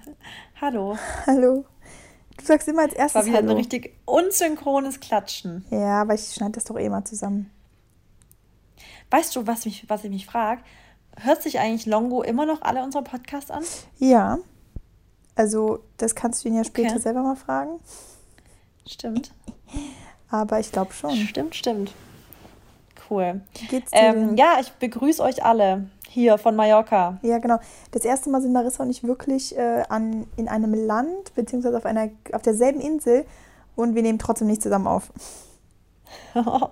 Hallo. Hallo. Du sagst immer als erstes War wieder Hallo. ein richtig unsynchrones Klatschen. Ja, aber ich schneide das doch eh mal zusammen. Weißt du, was, mich, was ich mich frage? Hört sich eigentlich Longo immer noch alle unsere Podcasts an? Ja. Also, das kannst du ihn ja später Okay. selber mal fragen. Stimmt. Aber ich glaube schon. Stimmt, stimmt. Cool. Wie geht's dir Ähm, ja, ich begrüße euch alle hier von Mallorca. Ja, genau. Das erste Mal sind Marissa und ich wirklich äh, an, in einem Land, beziehungsweise auf, einer, auf derselben Insel und wir nehmen trotzdem nicht zusammen auf.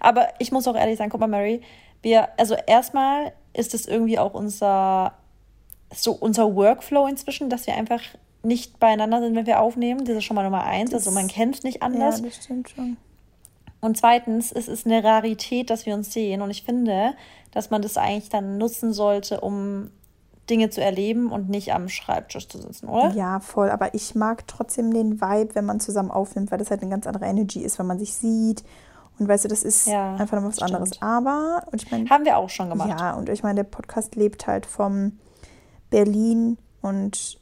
Aber ich muss auch ehrlich sagen, guck mal, Mary, wir, also erstmal ist es irgendwie auch unser, so unser Workflow inzwischen, dass wir einfach nicht beieinander sind, wenn wir aufnehmen. Das ist schon mal Nummer eins. Das- also man kennt es nicht anders. Ja, das stimmt schon. Und zweitens, es ist eine Rarität, dass wir uns sehen. Und ich finde, dass man das eigentlich dann nutzen sollte, um Dinge zu erleben und nicht am Schreibtisch zu sitzen, oder? Ja, voll. Aber ich mag trotzdem den Vibe, wenn man zusammen aufnimmt, weil das halt eine ganz andere Energy ist, wenn man sich sieht. Und weißt du, das ist Ja, einfach noch was stimmt. anderes. Aber, und ich meine, Haben wir auch schon gemacht. ja, und ich meine, der Podcast lebt halt vom Berlin und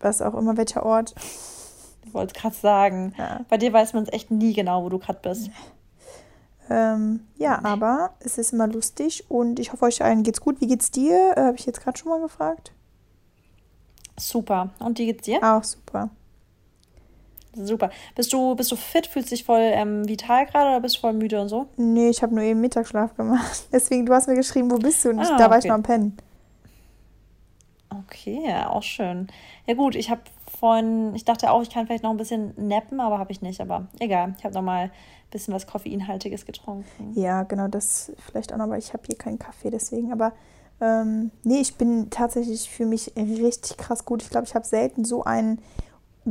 was auch immer, welcher Ort. Wollte es gerade sagen. Ja. Bei dir weiß man es echt nie genau, wo du gerade bist. Ähm, ja, aber es ist immer lustig und ich hoffe, euch allen geht's gut. Wie geht's dir? Äh, Habe ich jetzt gerade schon mal gefragt. Super. Und wie geht's dir? Auch super. Super. Bist du, bist du fit? Fühlst dich voll ähm, vital gerade oder bist du voll müde und so? Nee, ich habe nur eben Mittagsschlaf gemacht. Deswegen, du hast mir geschrieben, wo bist du? Und ich, Ah, da war ich okay. noch am Pennen. Okay, ja, auch schön. Ja gut, ich habe vorhin, ich dachte auch, ich kann vielleicht noch ein bisschen nappen, aber habe ich nicht. Aber egal, ich habe noch mal ein bisschen was Koffeinhaltiges getrunken. Ja, genau, das vielleicht auch noch, aber ich habe hier keinen Kaffee, deswegen. Aber ähm, nee, ich bin tatsächlich, ich fühle mich richtig krass gut. Ich glaube, ich habe selten so einen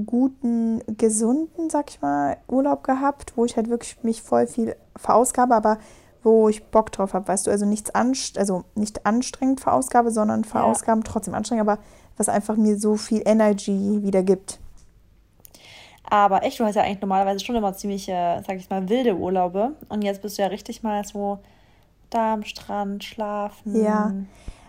guten, gesunden, sag ich mal, Urlaub gehabt, wo ich halt wirklich mich voll viel verausgabe, aber wo ich Bock drauf habe, weißt du, also nichts anst also nicht anstrengend verausgabe, sondern verausgaben trotzdem anstrengend, aber was einfach mir so viel Energy wieder gibt. Aber echt, du hast ja eigentlich normalerweise schon immer ziemlich, äh, sag ich mal, wilde Urlaube. Und jetzt bist du ja richtig mal so da am Strand, schlafen, Ja.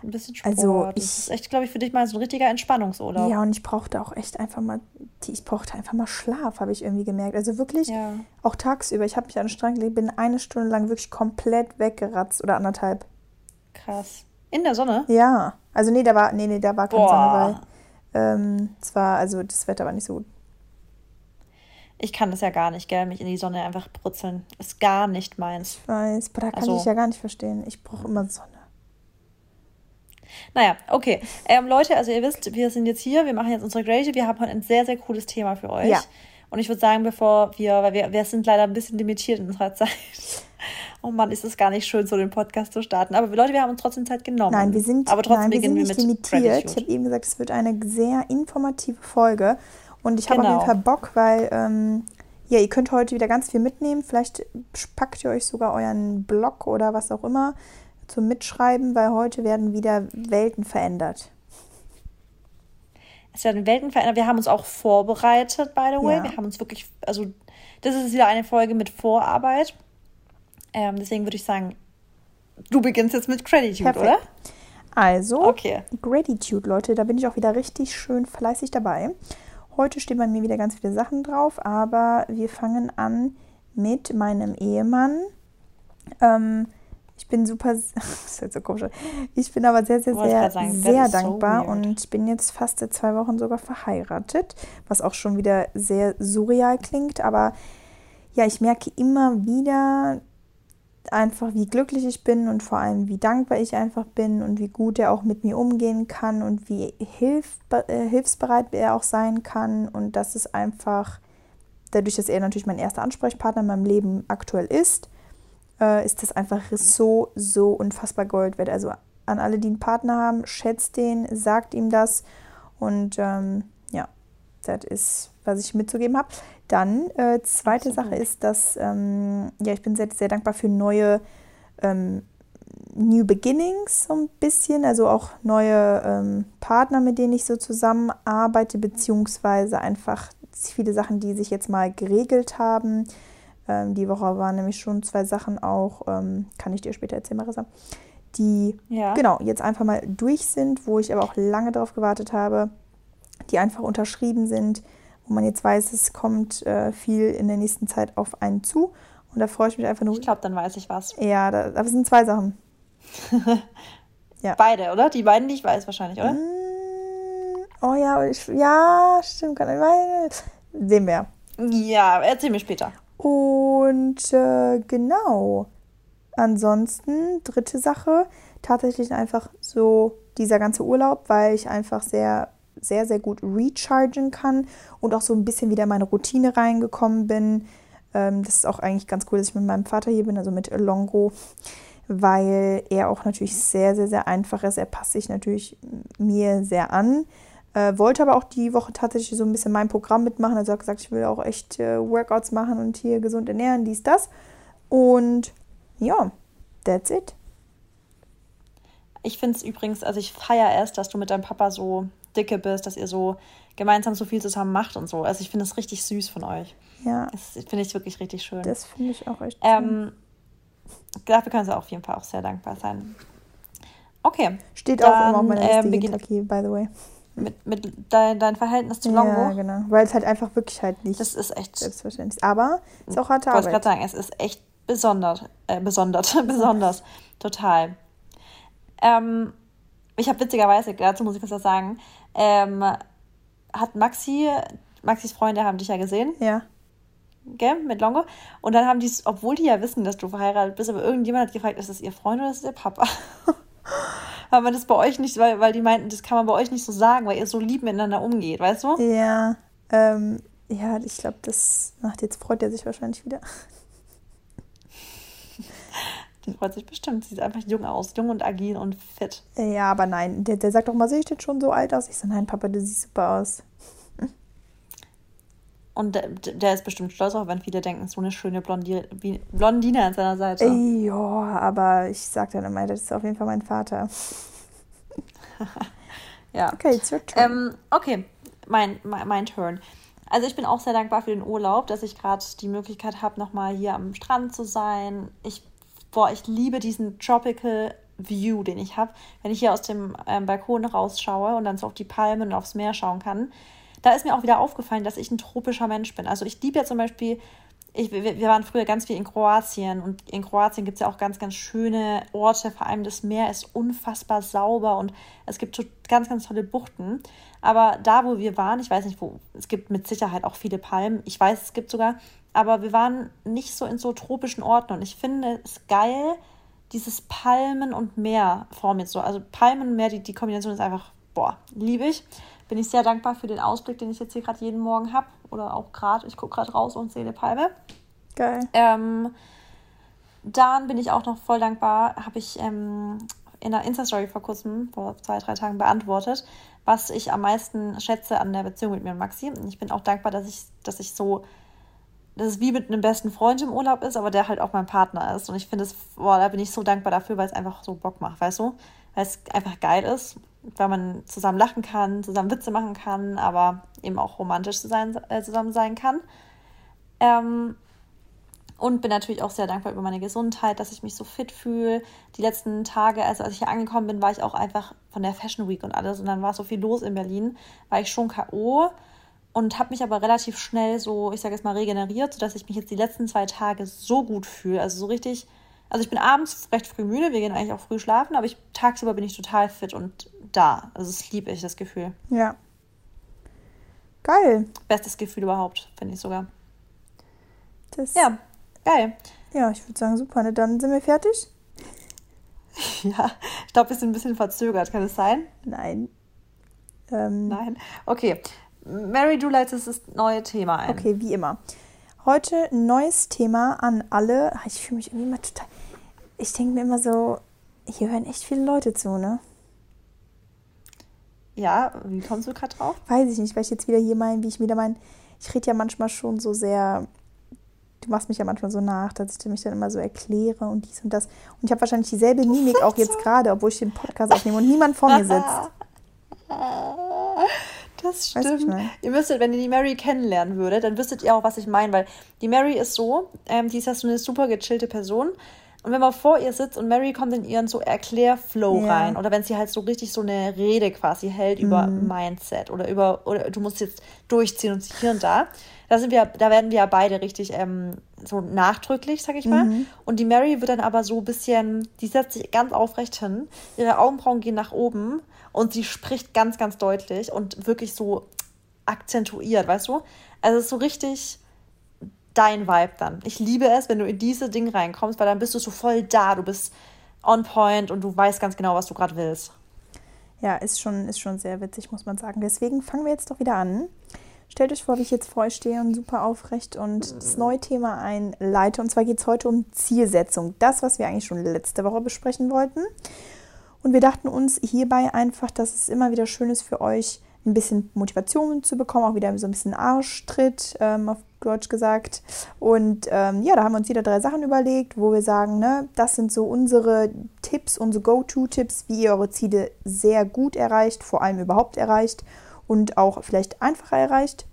ein bisschen Sport. Also das ich- ist echt, glaube ich, für dich mal so ein richtiger Entspannungsurlaub. Ja, und ich brauchte auch echt einfach mal, ich brauchte einfach mal Schlaf, habe ich irgendwie gemerkt. Also wirklich, Ja. auch tagsüber. Ich habe mich an den Strand gelegt, bin eine Stunde lang wirklich komplett weggeratzt oder anderthalb. Krass. In der Sonne? Ja, also nee, da war, nee, nee, da war keine Boah. Sonne, weil ähm, es war, also das Wetter war nicht so gut. Ich kann das ja gar nicht, gell? Mich in die Sonne einfach brutzeln. Ist gar nicht meins. Ich weiß, aber da kann Also- ich ja gar nicht verstehen. Ich brauche immer Sonne. Naja, okay. Ähm, Leute, also ihr wisst, wir sind jetzt hier, wir machen jetzt unsere Grade. Wir haben heute ein sehr, sehr cooles Thema für euch. Ja. Und ich würde sagen, bevor wir, weil wir, wir sind leider ein bisschen limitiert in unserer Zeit. Oh Mann, ist es gar nicht schön, so den Podcast zu starten. Aber Leute, wir haben uns trotzdem Zeit genommen. Nein, wir sind, Aber trotzdem nein, wir sind nicht wir mit limitiert. Ich habe eben gesagt, es wird eine sehr informative Folge. Und ich habe auf Genau. jeden Fall Bock, weil ähm, ja, ihr könnt heute wieder ganz viel mitnehmen. Vielleicht packt ihr euch sogar euren Blog oder was auch immer zum Mitschreiben, weil heute werden wieder Welten verändert. Es werden Welten verändert. Wir haben uns auch vorbereitet, by the way. Ja. Wir haben uns wirklich, also das ist wieder eine Folge mit Vorarbeit. Ähm, deswegen würde ich sagen, du beginnst jetzt mit Gratitude, Perfekt. oder? Also, Okay. Gratitude, Leute, da bin ich auch wieder richtig schön fleißig dabei. Heute stehen bei mir wieder ganz viele Sachen drauf, aber wir fangen an mit meinem Ehemann. Ähm, ich bin super, das ist jetzt so komisch. Ich bin aber sehr, sehr, sehr, sagen, sehr so dankbar weird. und bin jetzt fast seit zwei Wochen sogar verheiratet, was auch schon wieder sehr surreal klingt, aber ja, ich merke immer wieder, einfach, wie glücklich ich bin und vor allem, wie dankbar ich einfach bin und wie gut er auch mit mir umgehen kann und wie hilf, äh, hilfsbereit er auch sein kann. Und das ist einfach, dadurch, dass er natürlich mein erster Ansprechpartner in meinem Leben aktuell ist, äh, ist das einfach so, so unfassbar Gold wert. Also an alle, die einen Partner haben, schätzt den, sagt ihm das und ähm, ja, das ist, was ich mitzugeben habe. Dann, äh, zweite Absolut. Sache ist, dass ähm, ja, ich bin sehr, sehr dankbar für neue ähm, New Beginnings so ein bisschen, also auch neue ähm, Partner, mit denen ich so zusammenarbeite, beziehungsweise einfach viele Sachen, die sich jetzt mal geregelt haben. Ähm, die Woche waren nämlich schon zwei Sachen auch, ähm, kann ich dir später erzählen, Marissa, die Ja. genau jetzt einfach mal durch sind, wo ich aber auch lange darauf gewartet habe, die einfach unterschrieben sind, wo man jetzt weiß, es kommt äh, viel in der nächsten Zeit auf einen zu. Und da freue ich mich einfach nur. Ich glaube, dann weiß ich was. Ja, da, aber es sind zwei Sachen. Beide, oder? Die beiden, die ich weiß wahrscheinlich, oder? Mm, Oh ja, ich, ja, stimmt. Kann, weil, sehen wir. Ja, erzähl mir später. Und äh, genau. Ansonsten, dritte Sache, tatsächlich einfach so dieser ganze Urlaub, weil ich einfach sehr, sehr, sehr gut rechargen kann und auch so ein bisschen wieder in meine Routine reingekommen bin. Ähm, das ist auch eigentlich ganz cool, dass ich mit meinem Vater hier bin, also mit Longo, weil er auch natürlich sehr, sehr, sehr einfach ist. Er passt sich natürlich mir sehr an. Äh, wollte aber auch die Woche tatsächlich so ein bisschen mein Programm mitmachen. Also hat gesagt, ich will auch echt äh, Workouts machen und hier gesund ernähren, dies, das. Und ja, that's it. Ich finde es übrigens, also ich feiere erst, dass du mit deinem Papa so dicke bist, dass ihr so gemeinsam so viel zusammen macht und so. Also ich finde es richtig süß von euch. Ja, Das finde ich wirklich richtig schön. das finde ich auch echt schön. ähm, dafür können sie auf jeden Fall auch sehr dankbar sein. Okay. Steht auch immer auf dann, meiner Liste Tag hier, by the way. Mit, mit dein, dein Verhältnis zu Longo. Ja, genau. Weil es halt einfach wirklich halt nicht Das ist echt. selbstverständlich ist. Aber ist auch Ich harte wollte gerade Arbeit. sagen, es ist echt besonders. Äh, besonders. besonders. Total. Ähm, ich habe witzigerweise, dazu muss ich was sagen, ähm, hat Maxi, Maxis Freunde haben dich ja gesehen, Ja. gell, mit Longo. Und dann haben die, obwohl die ja wissen, dass du verheiratet bist, aber irgendjemand hat gefragt, ist das ihr Freund oder ist das ihr Papa? weil man das bei euch nicht, weil, weil die meinten, das kann man bei euch nicht so sagen, weil ihr so lieb miteinander umgeht, weißt du? Ja. Ähm, ja, ich glaube, das macht jetzt freut er sich wahrscheinlich wieder. Die freut sich bestimmt. Sie sieht einfach jung aus, jung und agil und fit. Ja, aber nein. Der, der sagt doch mal, sehe ich denn schon so alt aus? Ich so, nein, Papa, du siehst super aus. Und der, der ist bestimmt stolz auch, wenn viele denken, so eine schöne Blondi wie- Blondine an seiner Seite. Ey, ja, aber ich sag dann immer, das ist auf jeden Fall mein Vater. Ja. Okay, it's your turn. Ähm, okay, mein, mein, mein Turn. Also ich bin auch sehr dankbar für den Urlaub, dass ich gerade die Möglichkeit habe, nochmal hier am Strand zu sein. Ich, boah, ich liebe diesen Tropical View, den ich habe. Wenn ich hier aus dem ähm, Balkon rausschaue und dann so auf die Palmen und aufs Meer schauen kann. Da ist mir auch wieder aufgefallen, dass ich ein tropischer Mensch bin. Also ich liebe ja zum Beispiel, ich, wir, waren früher ganz viel in Kroatien und in Kroatien gibt es ja auch ganz, ganz schöne Orte. Vor allem das Meer ist unfassbar sauber und es gibt ganz, ganz tolle Buchten. Aber da, wo wir waren, ich weiß nicht wo, es gibt mit Sicherheit auch viele Palmen. Ich weiß, es gibt sogar, aber wir waren nicht so in so tropischen Orten und ich finde es geil, dieses Palmen und Meer vor mir so. Also Palmen und Meer, die, die Kombination ist einfach, boah, liebe ich. Bin ich sehr dankbar für den Ausblick, den ich jetzt hier gerade jeden Morgen habe. Oder auch gerade, ich gucke gerade raus und sehe eine Palme. Geil. Ähm, dann bin ich auch noch voll dankbar, habe ich ähm, in einer Insta-Story vor kurzem, vor zwei, drei Tagen beantwortet, was ich am meisten schätze an der Beziehung mit mir und Maxi. Und ich bin auch dankbar, dass ich, dass ich so, dass es wie mit einem besten Freund im Urlaub ist, aber der halt auch mein Partner ist. Und ich finde es, boah, da bin ich so dankbar dafür, weil es einfach so Bock macht, weißt du? Weil es einfach geil ist, weil man zusammen lachen kann, zusammen Witze machen kann, aber eben auch romantisch sein, äh, zusammen sein kann. Ähm, und bin natürlich auch sehr dankbar über meine Gesundheit, dass ich mich so fit fühle. Die letzten Tage, also als ich hier angekommen bin, war ich auch einfach von der Fashion Week und alles. Und dann war so viel los in Berlin, war ich schon K.O. und habe mich aber relativ schnell so, ich sage jetzt mal, regeneriert, sodass ich mich jetzt die letzten zwei Tage so gut fühle. Also so richtig, also ich bin abends recht früh müde, wir gehen eigentlich auch früh schlafen, aber ich, tagsüber bin ich total fit und da. Also das liebe ich, das Gefühl. Ja. Geil. Bestes Gefühl überhaupt, finde ich sogar. Das, Ja, geil. ja, ich würde sagen, super. Ne? Dann sind wir fertig? Ja, ich glaube, wir sind ein bisschen verzögert, kann es sein? Nein. Ähm, Nein. Okay. Mary, du leitest das neue Thema ein. Okay, wie immer. Heute ein neues Thema an alle. Ah, Ich fühle mich irgendwie immer total. Ich denke mir immer so, hier hören echt viele Leute zu, ne? Ja, wie kommst du gerade drauf? Weiß ich nicht, weil ich jetzt wieder hier mein, wie ich wieder mein. Ich rede ja manchmal schon so sehr. Du machst mich ja manchmal so nach, dass ich mich dann immer so erkläre und dies und das. Und ich habe wahrscheinlich dieselbe Mimik auch jetzt gerade, obwohl ich den Podcast aufnehme und niemand vor mir sitzt. Das Weißt du, stimmt. ihr müsstet, wenn ihr die Mary kennenlernen würdet, dann wüsstet ihr auch, was ich meine, weil die Mary ist so, ähm, die ist ja so eine super gechillte Person, Und wenn man vor ihr sitzt und Mary kommt in ihren so Erklärflow ja. rein, oder wenn sie halt so richtig so eine Rede quasi hält über mhm. Mindset oder über, oder du musst jetzt durchziehen und hier und da, da sind wir, da werden wir ja beide richtig ähm, so nachdrücklich, sag ich mal. Mhm. Und die Mary wird dann aber so ein bisschen, die setzt sich ganz aufrecht hin, ihre Augenbrauen gehen nach oben und sie spricht ganz, ganz deutlich und wirklich so akzentuiert, weißt du? Also es ist so richtig dein Vibe dann. Ich liebe es, wenn du in diese Dinge reinkommst, weil dann bist du so voll da, du bist on point und du weißt ganz genau, was du gerade willst. Ja, ist schon, ist schon sehr witzig, muss man sagen. Deswegen fangen wir jetzt doch wieder an. Stellt euch vor, wie ich jetzt vor euch stehe und super aufrecht und das neue Thema einleite. Und zwar geht es heute um Zielsetzung. Das, was wir eigentlich schon letzte Woche besprechen wollten. Und wir dachten uns hierbei einfach, dass es immer wieder schön ist für euch, ein bisschen Motivation zu bekommen, auch wieder so ein bisschen Arschtritt, ähm, auf Deutsch gesagt. Und ähm, ja, da haben wir uns wieder drei Sachen überlegt, wo wir sagen, ne, das sind so unsere Tipps, unsere Go-To-Tipps, wie ihr eure Ziele sehr gut erreicht, vor allem überhaupt erreicht und auch vielleicht einfacher erreicht.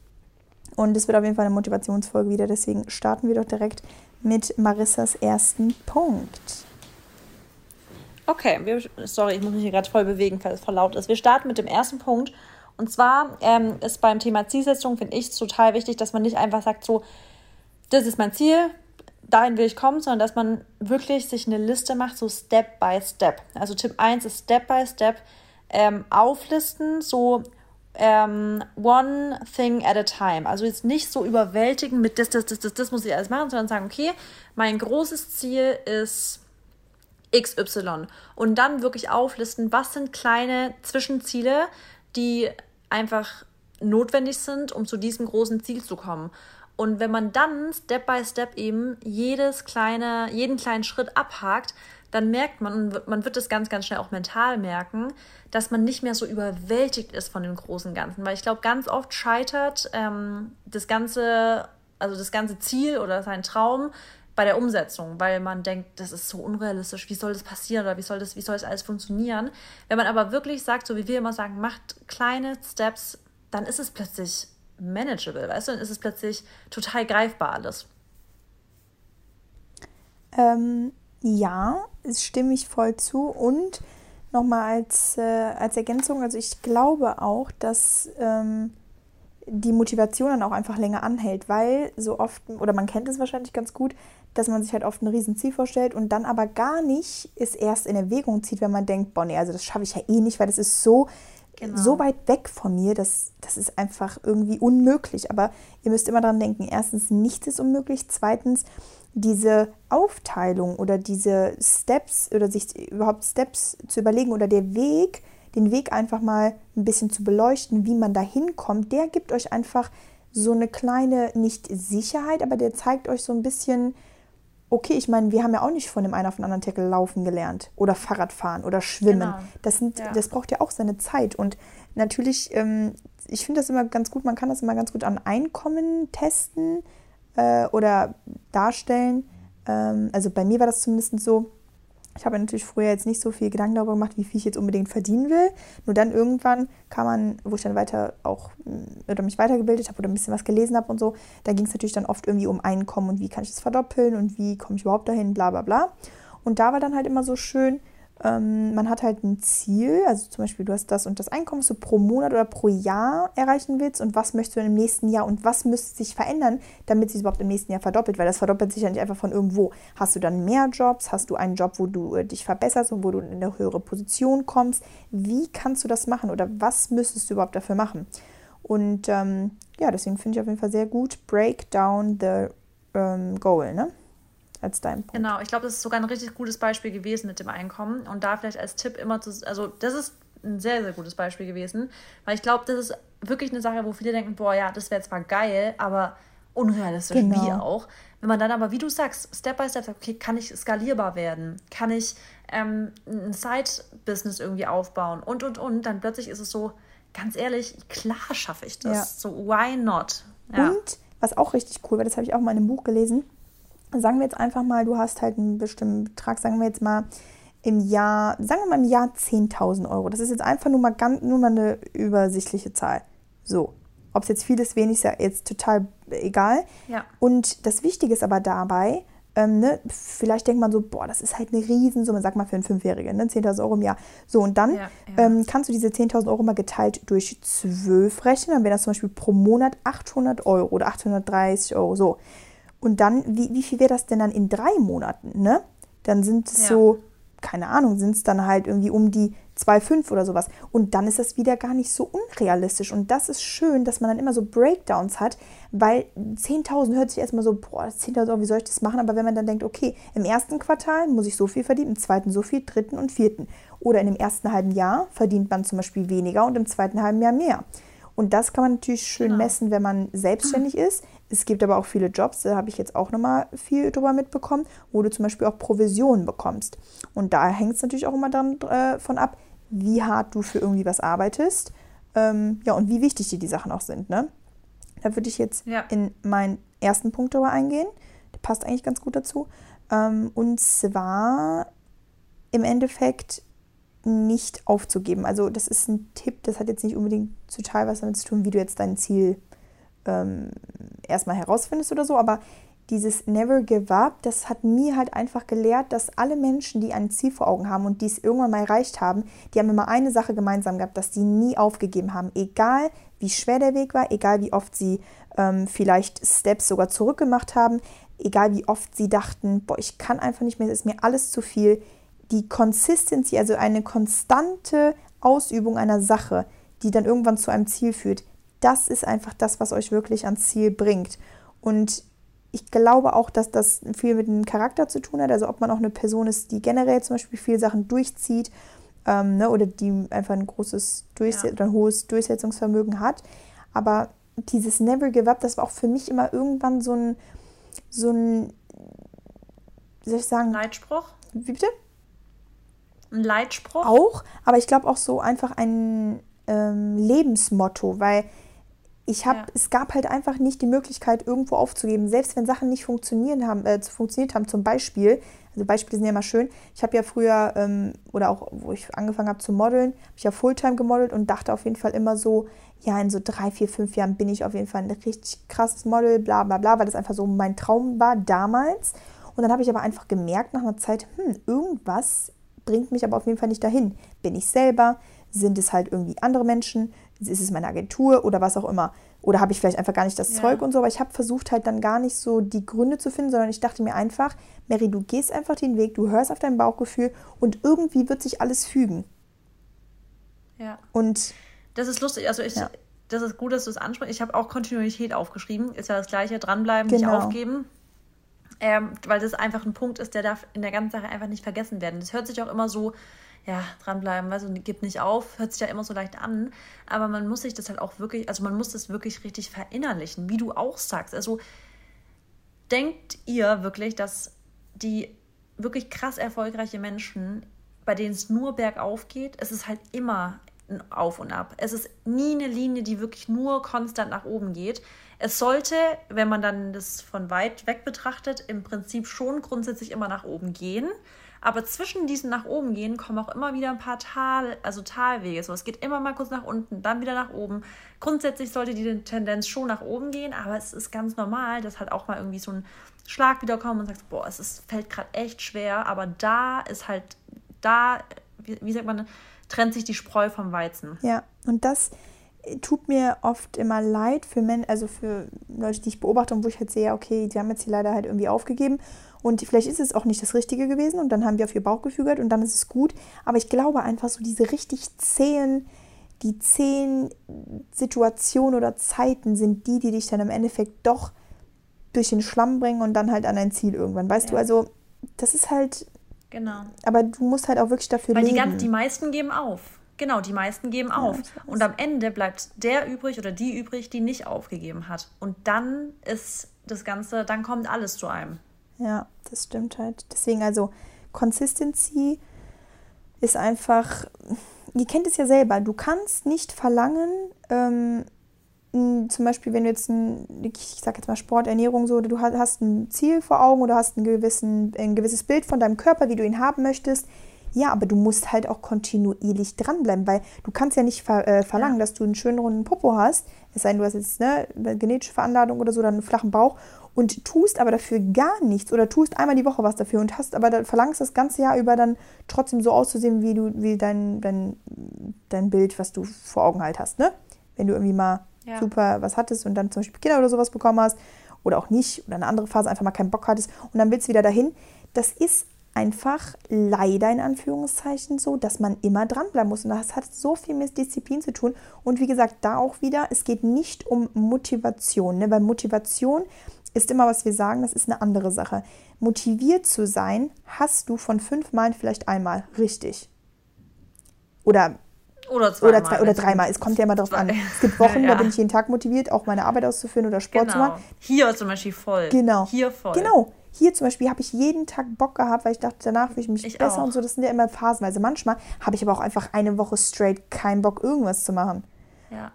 Und es wird auf jeden Fall eine Motivationsfolge wieder, deswegen starten wir doch direkt mit Marissas ersten Punkt. Okay, wir, sorry, ich muss mich hier gerade voll bewegen, weil es voll laut ist. Wir starten mit dem ersten Punkt und zwar ähm, ist beim Thema Zielsetzung, finde ich, total wichtig, dass man nicht einfach sagt, so, das ist mein Ziel, dahin will ich kommen, sondern dass man wirklich sich eine Liste macht, so Step by Step. Also Tipp 1 ist Step by Step ähm, auflisten, so ähm, one thing at a time. Also jetzt nicht so überwältigen mit das, das, das, das, das muss ich alles machen, sondern sagen, okay, mein großes Ziel ist XY. Und dann wirklich auflisten, was sind kleine Zwischenziele, die einfach notwendig sind, um zu diesem großen Ziel zu kommen. Und wenn man dann Step by Step eben jedes kleine, jeden kleinen Schritt abhakt, dann merkt man, man wird das ganz, ganz schnell auch mental merken, dass man nicht mehr so überwältigt ist von dem großen Ganzen. Weil ich glaube, ganz oft scheitert ähm, das ganze, also das ganze Ziel oder sein Traum bei der Umsetzung, weil man denkt, das ist so unrealistisch, wie soll das passieren oder wie soll das, wie soll das alles funktionieren? Wenn man aber wirklich sagt, so wie wir immer sagen, macht kleine Steps, dann ist es plötzlich manageable, weißt du, dann ist es plötzlich total greifbar alles. Ähm, ja, es stimme ich voll zu und nochmal als, äh, als Ergänzung, also ich glaube auch, dass ähm, die Motivation dann auch einfach länger anhält, weil so oft, oder man kennt es wahrscheinlich ganz gut, dass man sich halt oft ein Riesenziel vorstellt und dann aber gar nicht es erst in Erwägung zieht, wenn man denkt, boah, nee, also das schaffe ich ja eh nicht, weil das ist so, genau. so weit weg von mir, das, das ist einfach irgendwie unmöglich. Aber ihr müsst immer daran denken, erstens, nichts ist unmöglich, zweitens, diese Aufteilung oder diese Steps oder sich überhaupt Steps zu überlegen oder der Weg, den Weg einfach mal ein bisschen zu beleuchten, wie man da hinkommt, der gibt euch einfach so eine kleine, nicht Sicherheit, aber der zeigt euch so ein bisschen, okay, ich meine, wir haben ja auch nicht von dem einen auf den anderen Tackle laufen gelernt oder Fahrrad fahren oder schwimmen. Genau. Das, sind, ja. das braucht ja auch seine Zeit. Und natürlich, ähm, ich finde das immer ganz gut, man kann das immer ganz gut an Einkommen testen äh, oder darstellen. Ähm, also bei mir war das zumindest so, ich habe natürlich früher jetzt nicht so viel Gedanken darüber gemacht, wie viel ich jetzt unbedingt verdienen will. Nur dann irgendwann kann man, wo ich dann weiter auch mm, oder mich weitergebildet habe oder ein bisschen was gelesen habe und so, da ging es natürlich dann oft irgendwie um Einkommen und wie kann ich das verdoppeln und wie komme ich überhaupt dahin, bla bla bla. Und da war dann halt immer so schön, ähm, man hat halt ein Ziel, also zum Beispiel du hast das und das Einkommen, was du pro Monat oder pro Jahr erreichen willst und was möchtest du im nächsten Jahr und was müsste sich verändern, damit sich überhaupt im nächsten Jahr verdoppelt, weil das verdoppelt sich ja nicht einfach von irgendwo. Hast du dann mehr Jobs, hast du einen Job, wo du äh, dich verbesserst und wo du in eine höhere Position kommst, wie kannst du das machen oder was müsstest du überhaupt dafür machen? Und ähm, ja, deswegen finde ich auf jeden Fall sehr gut, break down the ähm, goal, ne? Als dein Punkt. Genau, ich glaube, das ist sogar ein richtig gutes Beispiel gewesen mit dem Einkommen. Und da vielleicht als Tipp immer zu, also das ist ein sehr, sehr gutes Beispiel gewesen, weil ich glaube, das ist wirklich eine Sache, wo viele denken, boah, ja, das wäre zwar geil, aber unrealistisch, genau. wie auch. Wenn man dann aber, wie du sagst, Step by Step sagt, okay, kann ich skalierbar werden? Kann ich ähm, ein Side-Business irgendwie aufbauen? Und, und, und. Dann plötzlich ist es so, ganz ehrlich, klar schaffe ich das. Ja. So, why not? Ja. Und, was auch richtig cool war, das habe ich auch mal in einem Buch gelesen, sagen wir jetzt einfach mal, du hast halt einen bestimmten Betrag, sagen wir jetzt mal im Jahr, sagen wir mal im Jahr 10.000 Euro. Das ist jetzt einfach nur mal, ganz, nur mal eine übersichtliche Zahl. So. Ob es jetzt viel ist, wenig ist ja jetzt total egal. Ja. Und das Wichtige ist aber dabei, ähm, ne, vielleicht denkt man so, boah, das ist halt eine Riesensumme, sag mal für einen Fünfjährigen, ne, 10.000 Euro im Jahr. So, und dann ja, ja. Ähm, kannst du diese 10.000 Euro mal geteilt durch 12 rechnen, dann wäre das zum Beispiel pro Monat 800 Euro oder 830 Euro, so. Und dann, wie, wie viel wäre das denn dann in drei Monaten, ne? Dann sind es ja. so, keine Ahnung, sind es dann halt irgendwie um die 2,5 oder sowas. Und dann ist das wieder gar nicht so unrealistisch. Und das ist schön, dass man dann immer so Breakdowns hat, weil 10.000 hört sich erstmal so, boah, 10.000 Euro, wie soll ich das machen? Aber wenn man dann denkt, okay, im ersten Quartal muss ich so viel verdienen, im zweiten so viel, dritten und vierten. Oder in dem ersten halben Jahr verdient man zum Beispiel weniger und im zweiten halben Jahr mehr. Und das kann man natürlich schön genau. messen, wenn man selbstständig ist. Es gibt aber auch viele Jobs, da habe ich jetzt auch nochmal viel drüber mitbekommen, wo du zum Beispiel auch Provisionen bekommst. Und da hängt es natürlich auch immer davon äh, ab, wie hart du für irgendwie was arbeitest. Ähm, ja, und wie wichtig dir die Sachen auch sind. Ne? Da würde ich jetzt ja. in meinen ersten Punkt darüber eingehen. Der passt eigentlich ganz gut dazu. Ähm, und zwar im Endeffekt nicht aufzugeben. Also das ist ein Tipp, das hat jetzt nicht unbedingt total was damit zu tun, wie du jetzt dein Ziel ähm, erstmal herausfindest oder so, aber dieses Never Give Up, das hat mir halt einfach gelehrt, dass alle Menschen, die ein Ziel vor Augen haben und dies irgendwann mal erreicht haben, die haben immer eine Sache gemeinsam gehabt, dass sie nie aufgegeben haben. Egal wie schwer der Weg war, egal wie oft sie ähm, vielleicht Steps sogar zurückgemacht haben, egal wie oft sie dachten, boah, ich kann einfach nicht mehr, es ist mir alles zu viel. Die Consistency, also eine konstante Ausübung einer Sache, die dann irgendwann zu einem Ziel führt, das ist einfach das, was euch wirklich ans Ziel bringt. Und ich glaube auch, dass das viel mit dem Charakter zu tun hat. Also ob man auch eine Person ist, die generell zum Beispiel viele Sachen durchzieht ähm, ne, oder die einfach ein großes Durchse ja. ein hohes Durchsetzungsvermögen hat. Aber dieses Never Give Up, das war auch für mich immer irgendwann so ein, so ein, wie soll ich sagen? Leitspruch? Wie bitte? Ein Leitspruch? Auch, aber ich glaube auch so einfach ein ähm, Lebensmotto, weil ich habe, ja. es gab halt einfach nicht die Möglichkeit, irgendwo aufzugeben, selbst wenn Sachen nicht funktionieren haben, äh, funktioniert haben. Zum Beispiel, also Beispiele sind ja immer schön. Ich habe ja früher ähm, oder auch, wo ich angefangen habe zu modeln, habe ich ja Fulltime gemodelt und dachte auf jeden Fall immer so, ja, in so drei, vier, fünf Jahren bin ich auf jeden Fall ein richtig krasses Model, bla bla bla, weil das einfach so mein Traum war damals. Und dann habe ich aber einfach gemerkt nach einer Zeit, hm, irgendwas bringt mich aber auf jeden Fall nicht dahin. Bin ich selber? Sind es halt irgendwie andere Menschen? Ist es meine Agentur oder was auch immer. Oder habe ich vielleicht einfach gar nicht das ja. Zeug und so. Aber ich habe versucht halt dann gar nicht so die Gründe zu finden, sondern ich dachte mir einfach, Mary, du gehst einfach den Weg, du hörst auf dein Bauchgefühl und irgendwie wird sich alles fügen. Ja. Und das ist lustig. Also ich, ja. das ist gut, dass du es ansprichst. Ich habe auch Kontinuität aufgeschrieben. Ist ja das Gleiche. Dranbleiben, genau. nicht aufgeben. Ähm, weil das einfach ein Punkt ist, der darf in der ganzen Sache einfach nicht vergessen werden. Das hört sich auch immer so ja, dranbleiben, weißt du, gibt nicht auf, hört sich ja immer so leicht an, aber man muss sich das halt auch wirklich, also man muss das wirklich richtig verinnerlichen, wie du auch sagst. Also denkt ihr wirklich, dass die wirklich krass erfolgreiche Menschen, bei denen es nur bergauf geht, es ist halt immer ein Auf und Ab. Es ist nie eine Linie, die wirklich nur konstant nach oben geht. Es sollte, wenn man dann das von weit weg betrachtet, im Prinzip schon grundsätzlich immer nach oben gehen. Aber zwischen diesen nach oben gehen kommen auch immer wieder ein paar Tal, also Talwege. So, es geht immer mal kurz nach unten, dann wieder nach oben. Grundsätzlich sollte die Tendenz schon nach oben gehen, aber es ist ganz normal, dass halt auch mal irgendwie so ein Schlag wiederkommt und sagst, boah, es ist, fällt gerade echt schwer, aber da ist halt, da, wie, wie sagt man, trennt sich die Spreu vom Weizen. Ja, und das tut mir oft immer leid für Menschen, also für Leute, die ich beobachte und wo ich halt sehe, okay, die haben jetzt hier leider halt irgendwie aufgegeben und vielleicht ist es auch nicht das Richtige gewesen und dann haben wir auf ihr Bauchgefühl gehört und dann ist es gut. Aber ich glaube einfach so diese richtig zähen, die zehn Situationen oder Zeiten sind die, die dich dann im Endeffekt doch durch den Schlamm bringen und dann halt an ein Ziel irgendwann. Weißt ja. du, also das ist halt. Genau. Aber du musst halt auch wirklich dafür Weil leben. Weil die, die meisten geben auf. Genau, die meisten geben auf. Ja, und am Ende bleibt der übrig oder die übrig, die nicht aufgegeben hat. Und dann ist das Ganze, dann kommt alles zu einem. Ja, das stimmt halt. Deswegen, also Consistency ist einfach, ihr kennt es ja selber, du kannst nicht verlangen, ähm, zum Beispiel, wenn du jetzt ein, ich sag jetzt mal Sport, Ernährung so, du hast ein Ziel vor Augen oder hast einen gewissen, ein gewisses Bild von deinem Körper, wie du ihn haben möchtest, Ja, aber du musst halt auch kontinuierlich dranbleiben, weil du kannst ja nicht ver äh, verlangen, ja. dass du einen schönen runden Popo hast, es sei denn, du hast jetzt ne, eine genetische Veranlagung oder so, dann einen flachen Bauch und tust aber dafür gar nichts oder tust einmal die Woche was dafür und hast aber dann verlangst das ganze Jahr über dann trotzdem so auszusehen, wie du, wie dein, dein, dein Bild, was du vor Augen halt hast, ne? Wenn du irgendwie mal ja. super was hattest und dann zum Beispiel Kinder oder sowas bekommen hast oder auch nicht oder eine andere Phase einfach mal keinen Bock hattest und dann willst du wieder dahin. Das ist einfach leider in Anführungszeichen so, dass man immer dranbleiben muss. Und das hat so viel mit Disziplin zu tun. Und wie gesagt, da auch wieder, es geht nicht um Motivation. Ne? Weil Motivation ist immer, was wir sagen, das ist eine andere Sache. Motiviert zu sein, hast du von fünf Malen vielleicht einmal. Richtig. Oder oder zwei oder, zwei, oder dreimal. Es kommt ja immer darauf an. Es gibt Wochen, ja. da bin ich jeden Tag motiviert, auch meine Arbeit auszuführen oder Sport genau. zu machen. Hier zum Beispiel voll. Genau. Hier voll. Genau. Hier zum Beispiel habe ich jeden Tag Bock gehabt, weil ich dachte, danach fühle ich mich ich besser auch. und so. Das sind ja immer phasenweise. Manchmal habe ich aber auch einfach eine Woche straight keinen Bock, irgendwas zu machen. Ja.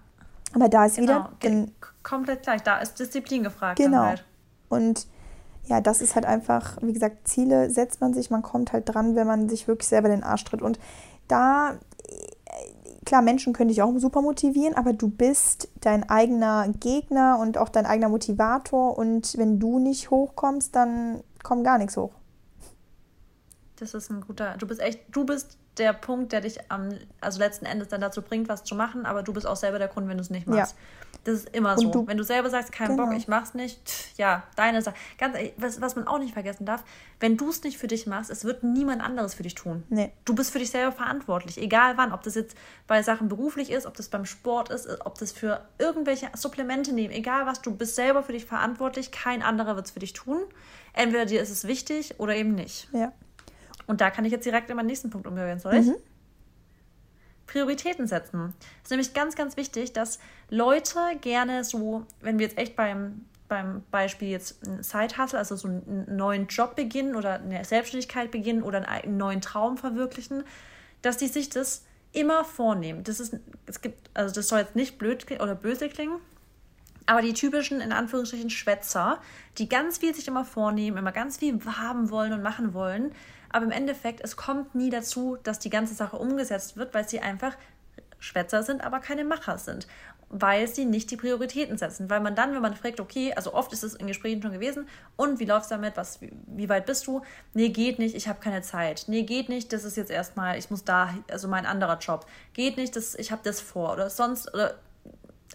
Aber da ist genau. wieder. Komplett gleich. Da ist Disziplin gefragt. Genau. Halt. Und ja, das ist halt einfach, wie gesagt, Ziele setzt man sich, man kommt halt dran, wenn man sich wirklich selber den Arsch tritt. Und da klar, Menschen können dich auch super motivieren, aber du bist dein eigener Gegner und auch dein eigener Motivator. Und wenn du nicht hochkommst, dann kommt gar nichts hoch. Das ist ein guter. Du bist echt, du bist der Punkt, der dich am, also letzten Endes dann dazu bringt, was zu machen, aber du bist auch selber der Grund, wenn du es nicht machst. Ja. Das ist immer so. Du, wenn du selber sagst, kein genau. Bock, ich mach's nicht, ja, deine Sache. Ganz was, was man auch nicht vergessen darf, wenn du es nicht für dich machst, es wird niemand anderes für dich tun. Nee. Du bist für dich selber verantwortlich, egal wann, ob das jetzt bei Sachen beruflich ist, ob das beim Sport ist, ob das für irgendwelche Supplemente nehmen, egal was, du bist selber für dich verantwortlich, kein anderer wird es für dich tun. Entweder dir ist es wichtig oder eben nicht. Ja. Und da kann ich jetzt direkt in meinen nächsten Punkt umgehen, soll ich? Mhm. Prioritäten setzen. Es ist nämlich ganz, ganz wichtig, dass Leute gerne so, wenn wir jetzt echt beim, beim Beispiel jetzt ein Side-Hustle, also so einen neuen Job beginnen oder eine Selbstständigkeit beginnen oder einen neuen Traum verwirklichen, dass die sich das immer vornehmen. Das ist, es gibt, also das soll jetzt nicht blöd oder böse klingen, aber die typischen, in Anführungsstrichen, Schwätzer, die ganz viel sich immer vornehmen, immer ganz viel haben wollen und machen wollen, aber im Endeffekt, es kommt nie dazu, dass die ganze Sache umgesetzt wird, weil sie einfach Schwätzer sind, aber keine Macher sind, weil sie nicht die Prioritäten setzen. Weil man dann, wenn man fragt, okay, also oft ist es in Gesprächen schon gewesen, und wie läuft es damit, was, wie, weit bist du? Nee, geht nicht, ich habe keine Zeit. Nee, geht nicht, das ist jetzt erstmal, ich muss da, also mein anderer Job. Geht nicht, das, ich habe das vor oder sonst, oder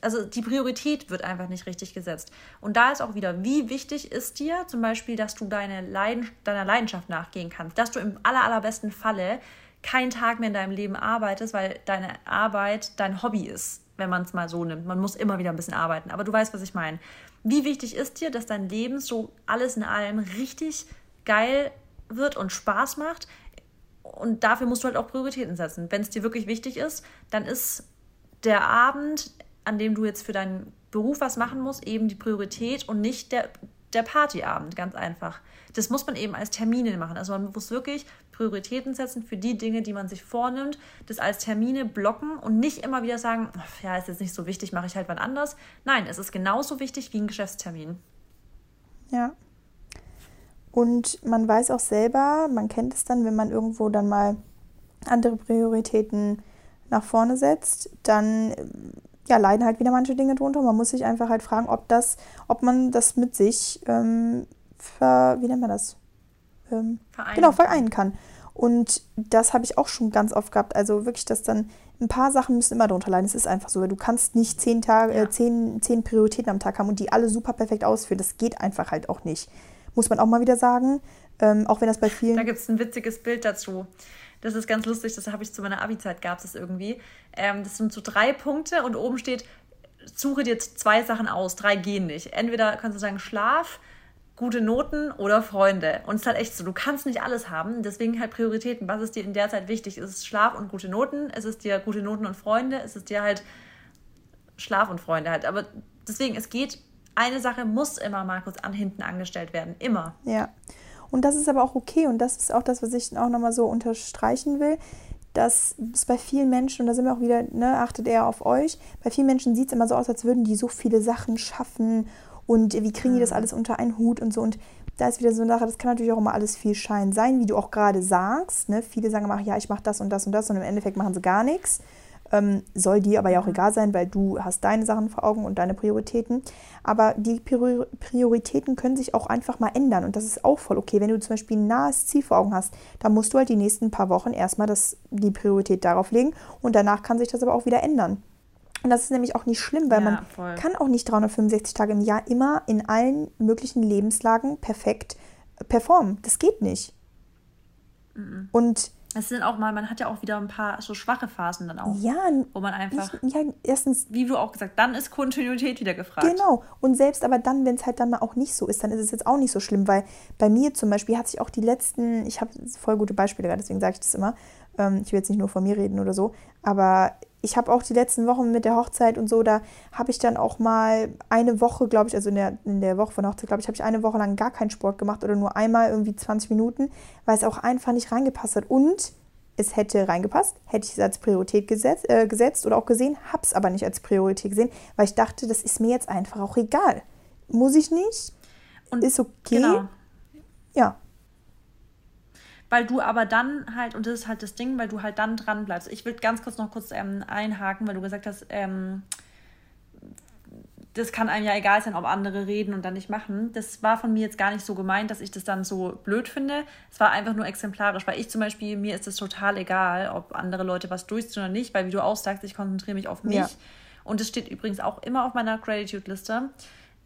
also die Priorität wird einfach nicht richtig gesetzt. Und da ist auch wieder, wie wichtig ist dir zum Beispiel, dass du deine Leiden, deiner Leidenschaft nachgehen kannst, dass du im aller, allerbesten Falle keinen Tag mehr in deinem Leben arbeitest, weil deine Arbeit dein Hobby ist, wenn man es mal so nimmt. Man muss immer wieder ein bisschen arbeiten, aber du weißt, was ich meine. Wie wichtig ist dir, dass dein Leben so alles in allem richtig geil wird und Spaß macht? Und dafür musst du halt auch Prioritäten setzen. Wenn es dir wirklich wichtig ist, dann ist der Abend an dem du jetzt für deinen Beruf was machen musst, eben die Priorität und nicht der, der Partyabend, ganz einfach. Das muss man eben als Termine machen. Also man muss wirklich Prioritäten setzen für die Dinge, die man sich vornimmt, das als Termine blocken und nicht immer wieder sagen, ja, ist jetzt nicht so wichtig, mache ich halt wann anders. Nein, es ist genauso wichtig wie ein Geschäftstermin. Ja. Und man weiß auch selber, man kennt es dann, wenn man irgendwo dann mal andere Prioritäten nach vorne setzt, dann ja, leiden halt wieder manche Dinge drunter. Man muss sich einfach halt fragen, ob das, ob man das mit sich ähm, ver, wie nennt man das? Ähm, vereinen. Genau, vereinen kann. Und das habe ich auch schon ganz oft gehabt. Also wirklich, dass dann ein paar Sachen müssen immer drunter leiden. Es ist einfach so. Du kannst nicht zehn, Tage, ja. äh, zehn, zehn Prioritäten am Tag haben und die alle super perfekt ausführen. Das geht einfach halt auch nicht. Muss man auch mal wieder sagen. Ähm, auch wenn das bei vielen. Da gibt es ein witziges Bild dazu. Das ist ganz lustig, das habe ich zu meiner Abi-Zeit, gab es irgendwie. Ähm, das sind so drei Punkte und oben steht, suche dir zwei Sachen aus, drei gehen nicht. Entweder kannst du sagen Schlaf, gute Noten oder Freunde. Und es ist halt echt so, du kannst nicht alles haben, deswegen halt Prioritäten. Was ist dir in der Zeit wichtig? Ist es Schlaf und gute Noten? Ist es dir gute Noten und Freunde? Ist es dir halt Schlaf und Freunde halt? Aber deswegen, es geht, eine Sache muss immer, Markus, an hinten angestellt werden. Immer. Ja. Und das ist aber auch okay und das ist auch das, was ich auch nochmal so unterstreichen will, dass es bei vielen Menschen, und da sind wir auch wieder, ne, achtet eher auf euch, bei vielen Menschen sieht es immer so aus, als würden die so viele Sachen schaffen und wie kriegen die das mhm. alles unter einen Hut und so. Und da ist wieder so eine Sache, das kann natürlich auch immer alles viel Schein sein, wie du auch gerade sagst. Ne? Viele sagen immer, ja, ich mache das und das und das und im Endeffekt machen sie gar nichts. Ähm, soll dir aber ja auch mhm. egal sein, weil du hast deine Sachen vor Augen und deine Prioritäten. Aber die Prioritäten können sich auch einfach mal ändern und das ist auch voll okay. Wenn du zum Beispiel ein nahes Ziel vor Augen hast, dann musst du halt die nächsten paar Wochen erstmal das, die Priorität darauf legen und danach kann sich das aber auch wieder ändern. Und das ist nämlich auch nicht schlimm, weil ja, man voll. kann auch nicht 365 Tage im Jahr immer in allen möglichen Lebenslagen perfekt performen. Das geht nicht. Mhm. Und es sind auch mal, man hat ja auch wieder ein paar so schwache Phasen dann auch. Ja, wo man einfach. Nicht, ja, erstens. Wie du auch gesagt, dann ist Kontinuität wieder gefragt. Genau. Und selbst aber dann, wenn es halt dann mal auch nicht so ist, dann ist es jetzt auch nicht so schlimm, weil bei mir zum Beispiel hat sich auch die letzten, ich habe voll gute Beispiele, deswegen sage ich das immer. Ähm, ich will jetzt nicht nur von mir reden oder so, aber ich habe auch die letzten Wochen mit der Hochzeit und so, da habe ich dann auch mal eine Woche, glaube ich, also in der, in der Woche von der Hochzeit, glaube ich, habe ich eine Woche lang gar keinen Sport gemacht oder nur einmal irgendwie 20 Minuten, weil es auch einfach nicht reingepasst hat. Und es hätte reingepasst, hätte ich es als Priorität gesetzt, äh, gesetzt oder auch gesehen, habe es aber nicht als Priorität gesehen, weil ich dachte, das ist mir jetzt einfach auch egal. Muss ich nicht? Und ist okay. Genau. Ja. Weil du aber dann halt, und das ist halt das Ding, weil du halt dann dran bleibst. Ich will ganz kurz noch kurz ähm, einhaken, weil du gesagt hast, ähm, das kann einem ja egal sein, ob andere reden und dann nicht machen. Das war von mir jetzt gar nicht so gemeint, dass ich das dann so blöd finde. Es war einfach nur exemplarisch, weil ich zum Beispiel, mir ist es total egal, ob andere Leute was durchziehen oder nicht, weil wie du auch sagst, ich konzentriere mich auf mich. Ja. Und es steht übrigens auch immer auf meiner Gratitude-Liste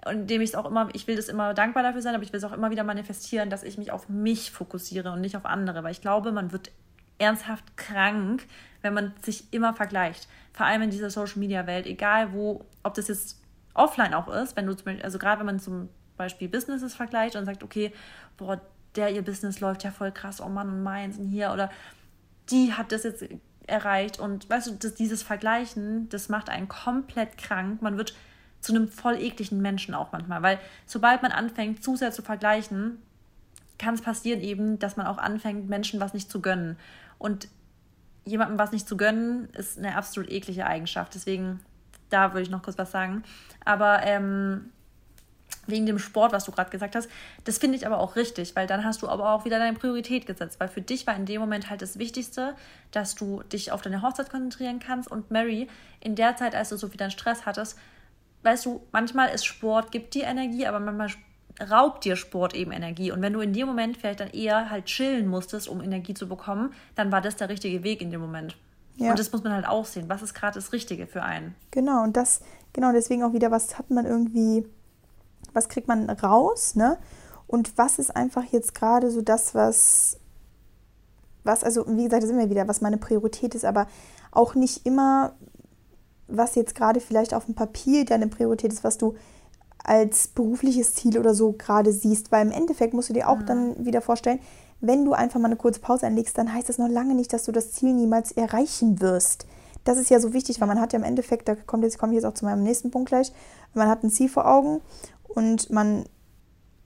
und dem ich es auch immer, ich will das immer dankbar dafür sein, aber ich will es auch immer wieder manifestieren, dass ich mich auf mich fokussiere und nicht auf andere, weil ich glaube, man wird ernsthaft krank, wenn man sich immer vergleicht. Vor allem in dieser Social Media Welt, egal wo, ob das jetzt offline auch ist, wenn du zum Beispiel, also gerade wenn man zum Beispiel Businesses vergleicht und sagt, okay, boah, der ihr Business läuft ja voll krass, oh Mann und meins und hier oder die hat das jetzt erreicht und weißt du, das, dieses Vergleichen, das macht einen komplett krank. Man wird zu einem voll ekligen Menschen auch manchmal. Weil sobald man anfängt, zu sehr zu vergleichen, kann es passieren eben, dass man auch anfängt, Menschen was nicht zu gönnen. Und jemandem was nicht zu gönnen, ist eine absolut eklige Eigenschaft. Deswegen, da würde ich noch kurz was sagen. Aber ähm, wegen dem Sport, was du gerade gesagt hast, das finde ich aber auch richtig, weil dann hast du aber auch wieder deine Priorität gesetzt, weil für dich war in dem Moment halt das Wichtigste, dass du dich auf deine Hochzeit konzentrieren kannst und Mary, in der Zeit, als du so viel Stress hattest, weißt du, manchmal ist Sport, gibt dir Energie, aber manchmal raubt dir Sport eben Energie. Und wenn du in dem Moment vielleicht dann eher halt chillen musstest, um Energie zu bekommen, dann war das der richtige Weg in dem Moment. Ja. Und das muss man halt auch sehen. Was ist gerade das Richtige für einen? Genau, und das, genau deswegen auch wieder, was hat man irgendwie, was kriegt man raus, ne? Und was ist einfach jetzt gerade so das, was, was, also wie gesagt, das sind wir wieder, was meine Priorität ist, aber auch nicht immer was jetzt gerade vielleicht auf dem Papier deine Priorität ist, was du als berufliches Ziel oder so gerade siehst. Weil im Endeffekt musst du dir auch mhm. dann wieder vorstellen, wenn du einfach mal eine kurze Pause einlegst, dann heißt das noch lange nicht, dass du das Ziel niemals erreichen wirst. Das ist ja so wichtig, weil man hat ja im Endeffekt, da kommt jetzt, komme ich jetzt auch zu meinem nächsten Punkt gleich, man hat ein Ziel vor Augen und man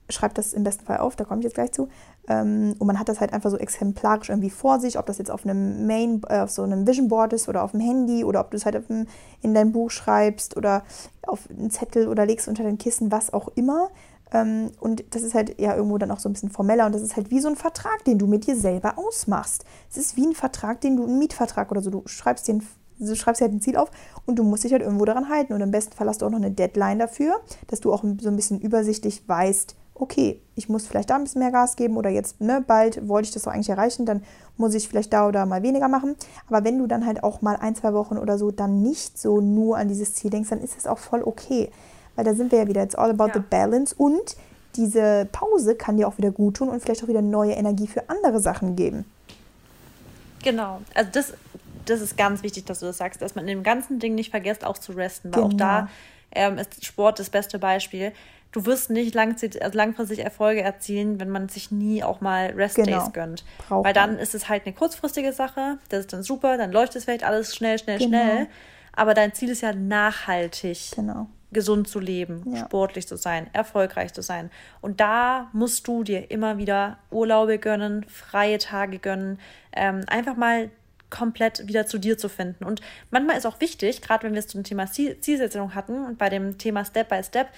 schreibt das im besten Fall auf, da komme ich jetzt gleich zu. Ähm, und man hat das halt einfach so exemplarisch irgendwie vor sich, ob das jetzt auf einem Main, äh, auf so einem Vision Board ist oder auf dem Handy oder ob du es halt dem, in dein Buch schreibst oder auf einen Zettel oder legst unter den Kissen, was auch immer. Ähm, und das ist halt ja irgendwo dann auch so ein bisschen formeller und das ist halt wie so ein Vertrag, den du mit dir selber ausmachst. Es ist wie ein Vertrag, den du, ein Mietvertrag oder so, du schreibst den du schreibst halt ein Ziel auf und du musst dich halt irgendwo daran halten. Und im besten Fall hast du auch noch eine Deadline dafür, dass du auch so ein bisschen übersichtlich weißt, okay, ich muss vielleicht da ein bisschen mehr Gas geben oder jetzt ne, bald wollte ich das doch eigentlich erreichen, dann muss ich vielleicht da oder mal weniger machen. Aber wenn du dann halt auch mal ein, zwei Wochen oder so dann nicht so nur an dieses Ziel denkst, dann ist es auch voll okay. Weil da sind wir ja wieder, it's all about ja. the balance und diese Pause kann dir auch wieder gut tun und vielleicht auch wieder neue Energie für andere Sachen geben. Genau, also das, das ist ganz wichtig, dass du das sagst, dass man in dem ganzen Ding nicht vergisst, auch zu resten, weil genau. auch da ähm, ist Sport das beste Beispiel du wirst nicht also langfristig Erfolge erzielen, wenn man sich nie auch mal Rest-Days genau. gönnt. Braucht Weil dann man. ist es halt eine kurzfristige Sache, das ist dann super, dann läuft es vielleicht alles schnell, schnell, genau. schnell. Aber dein Ziel ist ja nachhaltig. Genau gesund zu leben, ja. sportlich zu sein, erfolgreich zu sein. Und da musst du dir immer wieder Urlaube gönnen, freie Tage gönnen, ähm, einfach mal komplett wieder zu dir zu finden. Und manchmal ist auch wichtig, gerade wenn wir es zum Thema Zielsetzung hatten und bei dem Thema Step by Step,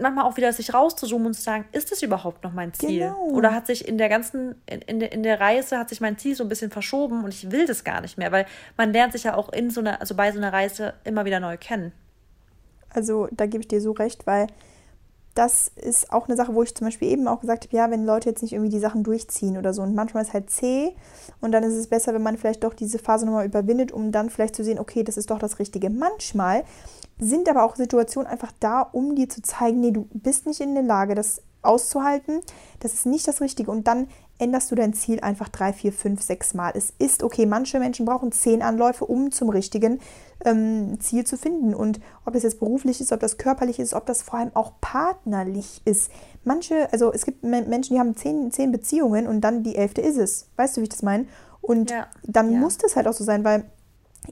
manchmal auch wieder sich rauszuzoomen und zu sagen, ist das überhaupt noch mein Ziel? Genau. Oder hat sich in der ganzen, in, in, der, in der Reise hat sich mein Ziel so ein bisschen verschoben und ich will das gar nicht mehr, weil man lernt sich ja auch in so einer, also bei so einer Reise immer wieder neu kennen. Also da gebe ich dir so recht, weil das ist auch eine Sache, wo ich zum Beispiel eben auch gesagt habe, ja, wenn Leute jetzt nicht irgendwie die Sachen durchziehen oder so. Und manchmal ist halt zäh und dann ist es besser, wenn man vielleicht doch diese Phase nochmal überwindet, um dann vielleicht zu sehen, okay, das ist doch das Richtige. Manchmal sind aber auch Situationen einfach da, um dir zu zeigen, nee, du bist nicht in der Lage, das auszuhalten. Das ist nicht das Richtige. Und dann änderst du dein Ziel einfach drei, vier, fünf, sechs Mal. Es ist okay. Manche Menschen brauchen zehn Anläufe, um zum richtigen ähm, Ziel zu finden. Und ob das jetzt beruflich ist, ob das körperlich ist, ob das vor allem auch partnerlich ist. Manche, also es gibt Menschen, die haben zehn, zehn Beziehungen und dann die elfte ist es. Weißt du, wie ich das meine? Und ja. dann ja. muss das halt auch so sein, weil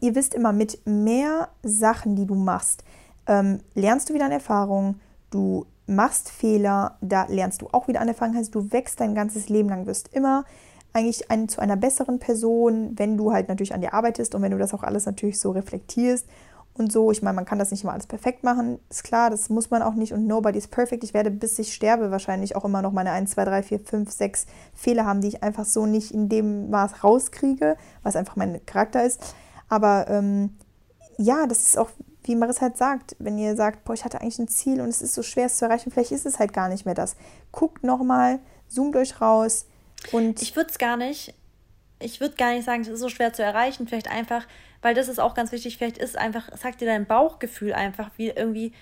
ihr wisst immer, mit mehr Sachen, die du machst, ähm, lernst du wieder an Erfahrung, du machst Fehler, da lernst du auch wieder an Erfahrung, heißt du wächst dein ganzes Leben lang, wirst immer eigentlich ein, zu einer besseren Person, wenn du halt natürlich an dir arbeitest und wenn du das auch alles natürlich so reflektierst und so. Ich meine, man kann das nicht immer alles perfekt machen, ist klar, das muss man auch nicht und nobody's perfect. Ich werde, bis ich sterbe, wahrscheinlich auch immer noch meine 1, 2, 3, 4, 5, 6 Fehler haben, die ich einfach so nicht in dem Maß rauskriege, was einfach mein Charakter ist. Aber ähm, ja, das ist auch wie Maris halt sagt, wenn ihr sagt, boah, ich hatte eigentlich ein Ziel und es ist so schwer, es zu erreichen, vielleicht ist es halt gar nicht mehr das. Guckt nochmal, zoomt euch raus und. Ich würde es gar nicht, ich würde gar nicht sagen, es ist so schwer zu erreichen, vielleicht einfach, weil das ist auch ganz wichtig, vielleicht ist einfach, sagt dir dein Bauchgefühl einfach, wie irgendwie,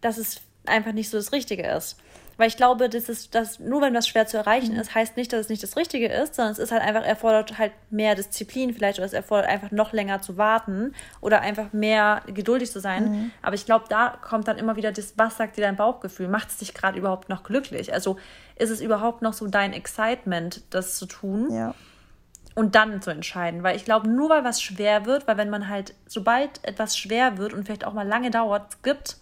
dass es einfach nicht so das Richtige ist. Weil ich glaube, das ist, dass nur wenn das schwer zu erreichen mhm. ist, heißt nicht, dass es nicht das Richtige ist, sondern es ist halt einfach, erfordert halt mehr Disziplin vielleicht oder es erfordert einfach noch länger zu warten oder einfach mehr geduldig zu sein. Mhm. Aber ich glaube, da kommt dann immer wieder das, was sagt dir dein Bauchgefühl? Macht es dich gerade überhaupt noch glücklich? Also ist es überhaupt noch so dein Excitement, das zu tun? Ja. Und dann zu entscheiden. Weil ich glaube, nur weil was schwer wird, weil wenn man halt, sobald etwas schwer wird und vielleicht auch mal lange dauert, gibt,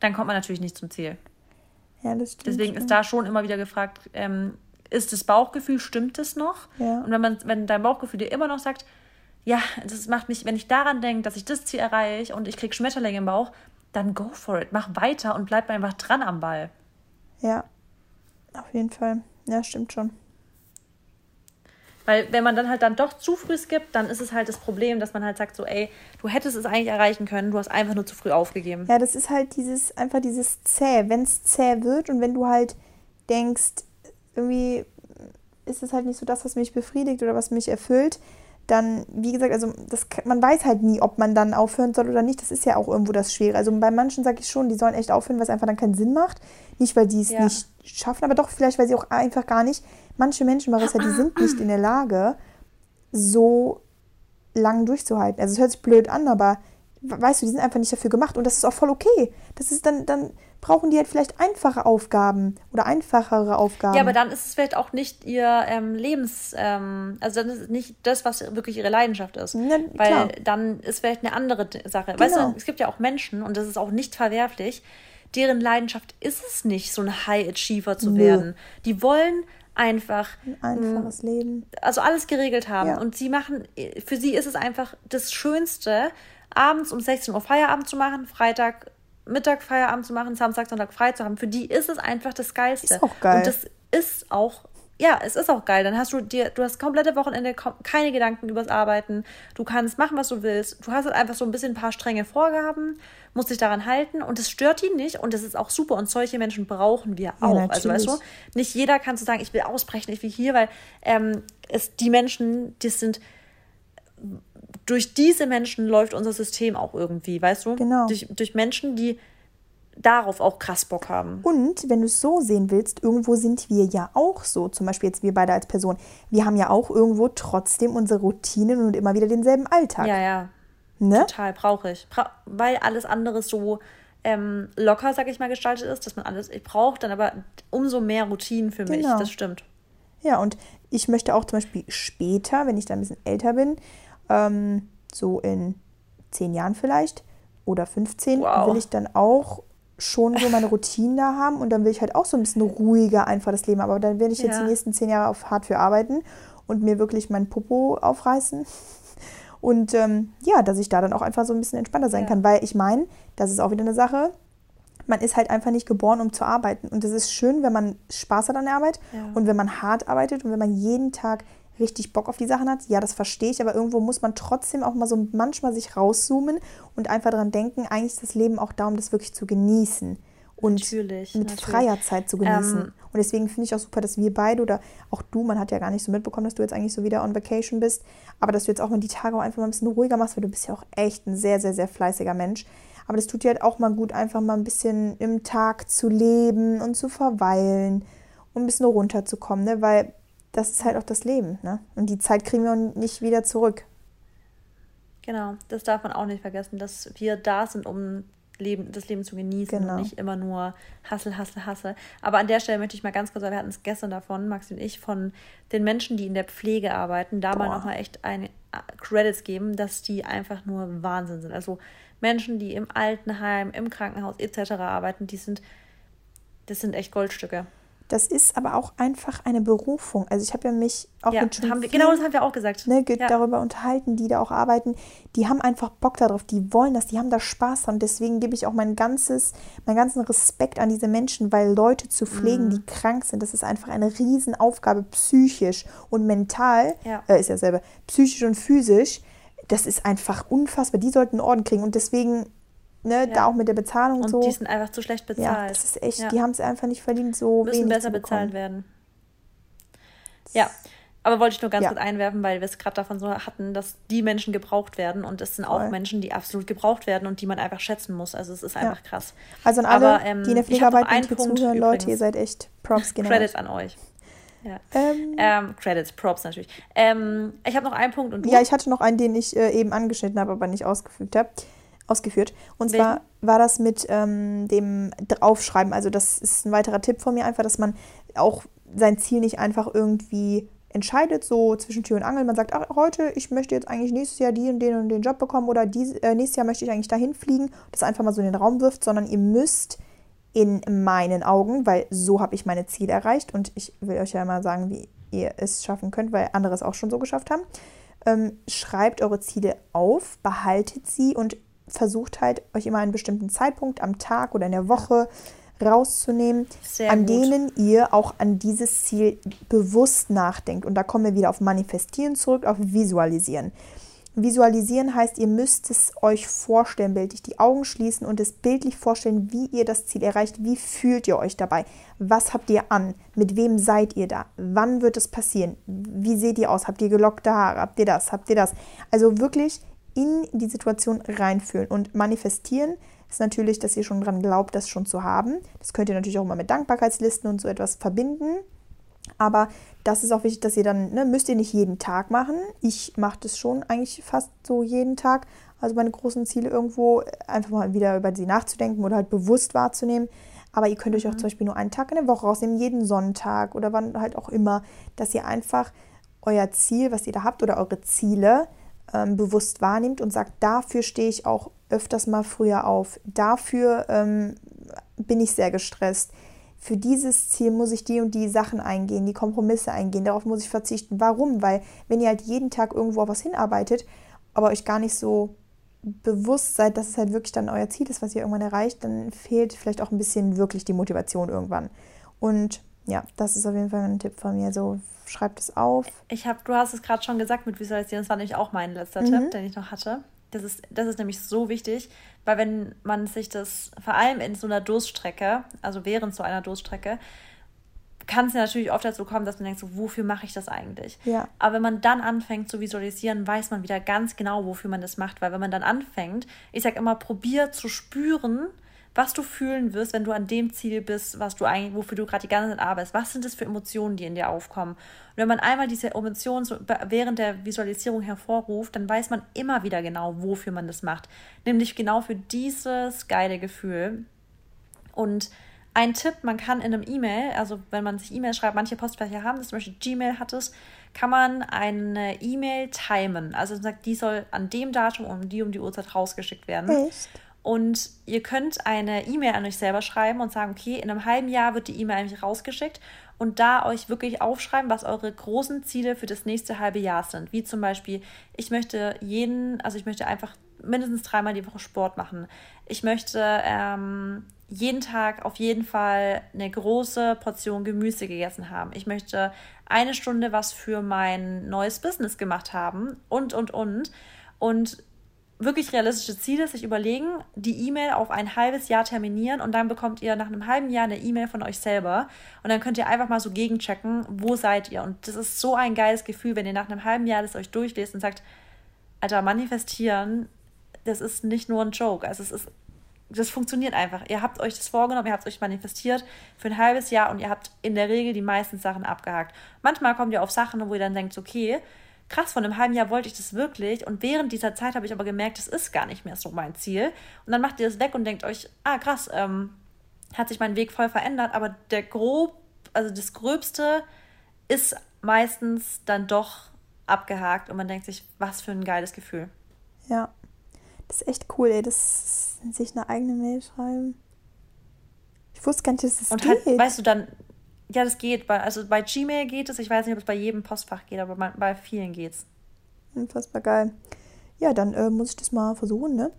dann kommt man natürlich nicht zum Ziel. Ja, das stimmt. Deswegen ist da schon immer wieder gefragt, ähm, ist das Bauchgefühl, stimmt es noch? Ja. Und wenn man, wenn dein Bauchgefühl dir immer noch sagt, ja, das macht mich, wenn ich daran denke, dass ich das Ziel erreiche und ich kriege Schmetterlinge im Bauch, dann go for it. Mach weiter und bleib einfach dran am Ball. Ja, auf jeden Fall. Ja, stimmt schon. Weil wenn man dann halt dann doch zu früh skippt, dann ist es halt das Problem, dass man halt sagt so, ey, du hättest es eigentlich erreichen können, du hast einfach nur zu früh aufgegeben. Ja, das ist halt dieses, einfach dieses zäh. Wenn es zäh wird und wenn du halt denkst, irgendwie ist es halt nicht so das, was mich befriedigt oder was mich erfüllt, dann, wie gesagt, also das, man weiß halt nie, ob man dann aufhören soll oder nicht. Das ist ja auch irgendwo das Schwere. Also bei manchen sage ich schon, die sollen echt aufhören, weil es einfach dann keinen Sinn macht. Nicht, weil die es ja. nicht schaffen, aber doch vielleicht, weil sie auch einfach gar nicht. Manche Menschen, Marissa, die sind nicht in der Lage, so lang durchzuhalten. Also es hört sich blöd an, aber weißt du, die sind einfach nicht dafür gemacht und das ist auch voll okay. Das ist dann, dann brauchen die halt vielleicht einfache Aufgaben oder einfachere Aufgaben. Ja, aber dann ist es vielleicht auch nicht ihr ähm, Lebens, ähm, also dann ist es nicht das, was wirklich ihre Leidenschaft ist. Ja, Weil klar. dann ist vielleicht eine andere Sache. Genau. Weißt du, genau. es gibt ja auch Menschen und das ist auch nicht verwerflich, deren Leidenschaft ist es nicht, so ein High Achiever zu Nö. werden. Die wollen einfach ein einfaches Leben. Also alles geregelt haben. Ja. Und sie machen, für sie ist es einfach das Schönste, abends um 16 Uhr Feierabend zu machen, Freitag Mittag Feierabend zu machen, Samstag, Sonntag frei zu haben. Für die ist es einfach das Geilste. Ist auch geil. Und das ist auch, ja, es ist auch geil. Dann hast du dir, du hast komplette Wochenende keine Gedanken übers Arbeiten. Du kannst machen, was du willst. Du hast halt einfach so ein bisschen ein paar strenge Vorgaben, musst dich daran halten und es stört ihn nicht und das ist auch super. Und solche Menschen brauchen wir auch. Ja, also weißt du, nicht jeder kann so sagen, ich will ausbrechen, ich will hier, weil ähm, es die Menschen, die sind durch diese Menschen läuft unser System auch irgendwie, weißt du? Genau. Durch, durch Menschen, die darauf auch krass Bock haben. Und wenn du es so sehen willst, irgendwo sind wir ja auch so, zum Beispiel jetzt wir beide als Person, wir haben ja auch irgendwo trotzdem unsere Routinen und immer wieder denselben Alltag. Ja, ja. Ne? Total, brauche ich. Bra weil alles andere so ähm, locker, sag ich mal, gestaltet ist, dass man alles braucht, dann aber umso mehr Routinen für mich, genau. das stimmt. Ja, und ich möchte auch zum Beispiel später, wenn ich dann ein bisschen älter bin, ähm, so in zehn Jahren vielleicht oder 15, wow. will ich dann auch schon so meine Routinen da haben und dann will ich halt auch so ein bisschen ruhiger einfach das Leben. Aber dann werde ich jetzt ja. die nächsten zehn Jahre auf hart für arbeiten und mir wirklich mein Popo aufreißen. Und ähm, ja, dass ich da dann auch einfach so ein bisschen entspannter sein ja. kann, weil ich meine, das ist auch wieder eine Sache, man ist halt einfach nicht geboren, um zu arbeiten. Und es ist schön, wenn man Spaß hat an der Arbeit Ja. und wenn man hart arbeitet und wenn man jeden Tag richtig Bock auf die Sachen hat. Ja, das verstehe ich, aber irgendwo muss man trotzdem auch mal so manchmal sich rauszoomen und einfach daran denken, eigentlich ist das Leben auch da, um das wirklich zu genießen und Natürlich, mit natürlich. freier Zeit zu genießen. Ähm, und deswegen finde ich auch super, dass wir beide oder auch du, man hat ja gar nicht so mitbekommen, dass du jetzt eigentlich so wieder on Vacation bist, aber dass du jetzt auch mal die Tage auch einfach mal ein bisschen ruhiger machst, weil du bist ja auch echt ein sehr, sehr, sehr fleißiger Mensch. Aber das tut dir halt auch mal gut, einfach mal ein bisschen im Tag zu leben und zu verweilen und ein bisschen runterzukommen, ne? weil das ist halt auch das Leben. Ne? Und die Zeit kriegen wir nicht wieder zurück. Genau, das darf man auch nicht vergessen, dass wir da sind, um Leben, das Leben zu genießen Genau. und nicht immer nur Hassel, Hassel, Hassel. Aber an der Stelle möchte ich mal ganz kurz, weil wir hatten es gestern davon, Maxi und ich, von den Menschen, die in der Pflege arbeiten, da mal Boah. nochmal echt eine äh, Credits geben, dass die einfach nur Wahnsinn sind. Also Menschen, die im Altenheim, im Krankenhaus etc. arbeiten, die sind, das sind echt Goldstücke. Das ist aber auch einfach eine Berufung. Also ich habe ja mich auch Ja, mit schon haben wir, vielen- genau das haben wir auch gesagt. ne, ja. darüber unterhalten, die da auch arbeiten, die haben einfach Bock darauf, die wollen das, die haben da Spaß dran. Und deswegen gebe ich auch mein ganzes, meinen ganzen Respekt an diese Menschen, weil Leute zu pflegen, Mhm. die krank sind, das ist einfach eine Riesenaufgabe, psychisch und mental, Ja. äh, ist ja selber, psychisch und physisch, das ist einfach unfassbar. Die sollten einen Orden kriegen und deswegen, ne, Ja. da auch mit der Bezahlung Und so. die sind einfach zu schlecht bezahlt. ja, das ist echt, Ja. die haben es einfach nicht verdient, so müssen wenig besser bezahlt werden. Ja, aber wollte ich nur ganz Ja. kurz einwerfen, weil wir es gerade davon so hatten, dass die Menschen gebraucht werden und es sind auch Voll. Menschen, die absolut gebraucht werden und die man einfach schätzen muss. Also es ist einfach krass. Also an alle, Aber, ähm, die in der ich Pflege hab noch arbeiten einen Punkt zuhören, Leute, übrigens. ihr seid echt Props genau. Credits an euch. Ja. Ähm, Ähm, Credits, Props natürlich. Ähm, ich habe noch einen Punkt und du? Ja, ich hatte noch einen, den ich äh, eben angeschnitten habe, aber nicht ausgefügt habe. Ausgeführt. Und zwar war das mit ähm, dem Draufschreiben. Also, das ist ein weiterer Tipp von mir, einfach, dass man auch sein Ziel nicht einfach irgendwie entscheidet, so zwischen Tür und Angel. Man sagt, ach, heute, ich möchte jetzt eigentlich nächstes Jahr die und den und den Job bekommen oder dies, äh, nächstes Jahr möchte ich eigentlich dahin fliegen, das einfach mal so in den Raum wirft, sondern ihr müsst in meinen Augen, weil so habe ich meine Ziele erreicht und ich will euch ja mal sagen, wie ihr es schaffen könnt, weil andere es auch schon so geschafft haben. Ähm, schreibt eure Ziele auf, behaltet sie und versucht halt euch immer einen bestimmten Zeitpunkt am Tag oder in der Woche rauszunehmen, Sehr an gut. denen ihr auch an dieses Ziel bewusst nachdenkt. Und da kommen wir wieder auf Manifestieren zurück, auf Visualisieren. Visualisieren heißt, ihr müsst es euch vorstellen, bildlich die Augen schließen und es bildlich vorstellen, wie ihr das Ziel erreicht. Wie fühlt ihr euch dabei? Was habt ihr an? Mit wem seid ihr da? Wann wird es passieren? Wie seht ihr aus? Habt ihr gelockte Haare? Habt ihr das? Habt ihr das? Also wirklich in die Situation reinfühlen und manifestieren ist natürlich, dass ihr schon dran glaubt, das schon zu haben. Das könnt ihr natürlich auch immer mit Dankbarkeitslisten und so etwas verbinden. Aber das ist auch wichtig, dass ihr dann, ne, müsst ihr nicht jeden Tag machen. Ich mache das schon eigentlich fast so jeden Tag. Also meine großen Ziele irgendwo einfach mal wieder über sie nachzudenken oder halt bewusst wahrzunehmen. Aber ihr könnt euch auch zum Beispiel nur einen Tag in der Woche rausnehmen, jeden Sonntag oder wann halt auch immer, dass ihr einfach euer Ziel, was ihr da habt oder eure Ziele ähm, bewusst wahrnehmt und sagt, dafür stehe ich auch öfters mal früher auf. Dafür ähm, bin ich sehr gestresst für dieses Ziel muss ich die und die Sachen eingehen, die Kompromisse eingehen, darauf muss ich verzichten. Warum? Weil wenn ihr halt jeden Tag irgendwo auf was hinarbeitet, aber euch gar nicht so bewusst seid, dass es halt wirklich dann euer Ziel ist, was ihr irgendwann erreicht, dann fehlt vielleicht auch ein bisschen wirklich die Motivation irgendwann. Und ja, das ist auf jeden Fall ein Tipp von mir. So, schreibt es auf. Ich habe, du hast es gerade schon gesagt mit Visualisieren, das war nämlich auch mein letzter Mhm. Tipp, den ich noch hatte. Das ist, das ist nämlich so wichtig, weil wenn man sich das, vor allem in so einer Durststrecke, also während so einer Durststrecke, kann es ja natürlich oft dazu kommen, dass man denkt, so, wofür mache ich das eigentlich? Ja. Aber wenn man dann anfängt zu visualisieren, weiß man wieder ganz genau, wofür man das macht. Weil wenn man dann anfängt, ich sage immer, probier zu spüren, was du fühlen wirst, wenn du an dem Ziel bist, was du eigentlich, wofür du gerade die ganze Zeit arbeitest. Was sind das für Emotionen, die in dir aufkommen? Und wenn man einmal diese Emotionen so während der Visualisierung hervorruft, dann weiß man immer wieder genau, wofür man das macht. Nämlich genau für dieses geile Gefühl. Und ein Tipp, man kann in einem E-Mail, also wenn man sich E-Mail schreibt, manche Postfächer haben das, zum Beispiel Gmail hat es, kann man eine E-Mail timen. Also man sagt, die soll an dem Datum um die um die Uhrzeit rausgeschickt werden. Echt? Und ihr könnt eine E-Mail an euch selber schreiben und sagen, okay, in einem halben Jahr wird die E-Mail eigentlich rausgeschickt und da euch wirklich aufschreiben, was eure großen Ziele für das nächste halbe Jahr sind. Wie zum Beispiel, ich möchte jeden, also ich möchte einfach mindestens dreimal die Woche Sport machen. Ich möchte ähm, jeden Tag auf jeden Fall eine große Portion Gemüse gegessen haben. Ich möchte eine Stunde was für mein neues Business gemacht haben und, und, und. Und wirklich realistische Ziele sich überlegen, die E-Mail auf ein halbes Jahr terminieren und dann bekommt ihr nach einem halben Jahr eine E-Mail von euch selber und dann könnt ihr einfach mal so gegenchecken, wo seid ihr. Und das ist so ein geiles Gefühl, wenn ihr nach einem halben Jahr das euch durchlest und sagt, Alter, manifestieren, das ist nicht nur ein Joke. Also es ist, das funktioniert einfach. Ihr habt euch das vorgenommen, ihr habt euch manifestiert für ein halbes Jahr und ihr habt in der Regel die meisten Sachen abgehakt. Manchmal kommt ihr auf Sachen, wo ihr dann denkt, okay, krass, von einem halben Jahr wollte ich das wirklich und während dieser Zeit habe ich aber gemerkt, das ist gar nicht mehr so mein Ziel. Und dann macht ihr das weg und denkt euch, ah krass, ähm, hat sich mein Weg voll verändert, aber der grob, also das Gröbste ist meistens dann doch abgehakt und man denkt sich, was für ein geiles Gefühl. Ja, das ist echt cool, ey, das sich eine eigene Mail schreiben. Ich wusste gar nicht, dass das und geht. halt, weißt du, dann ja, das geht. Bei, also bei Gmail geht es. Ich weiß nicht, ob es bei jedem Postfach geht, aber bei, bei vielen geht's. Unfassbar geil. Ja, dann äh, muss ich das mal versuchen, ne?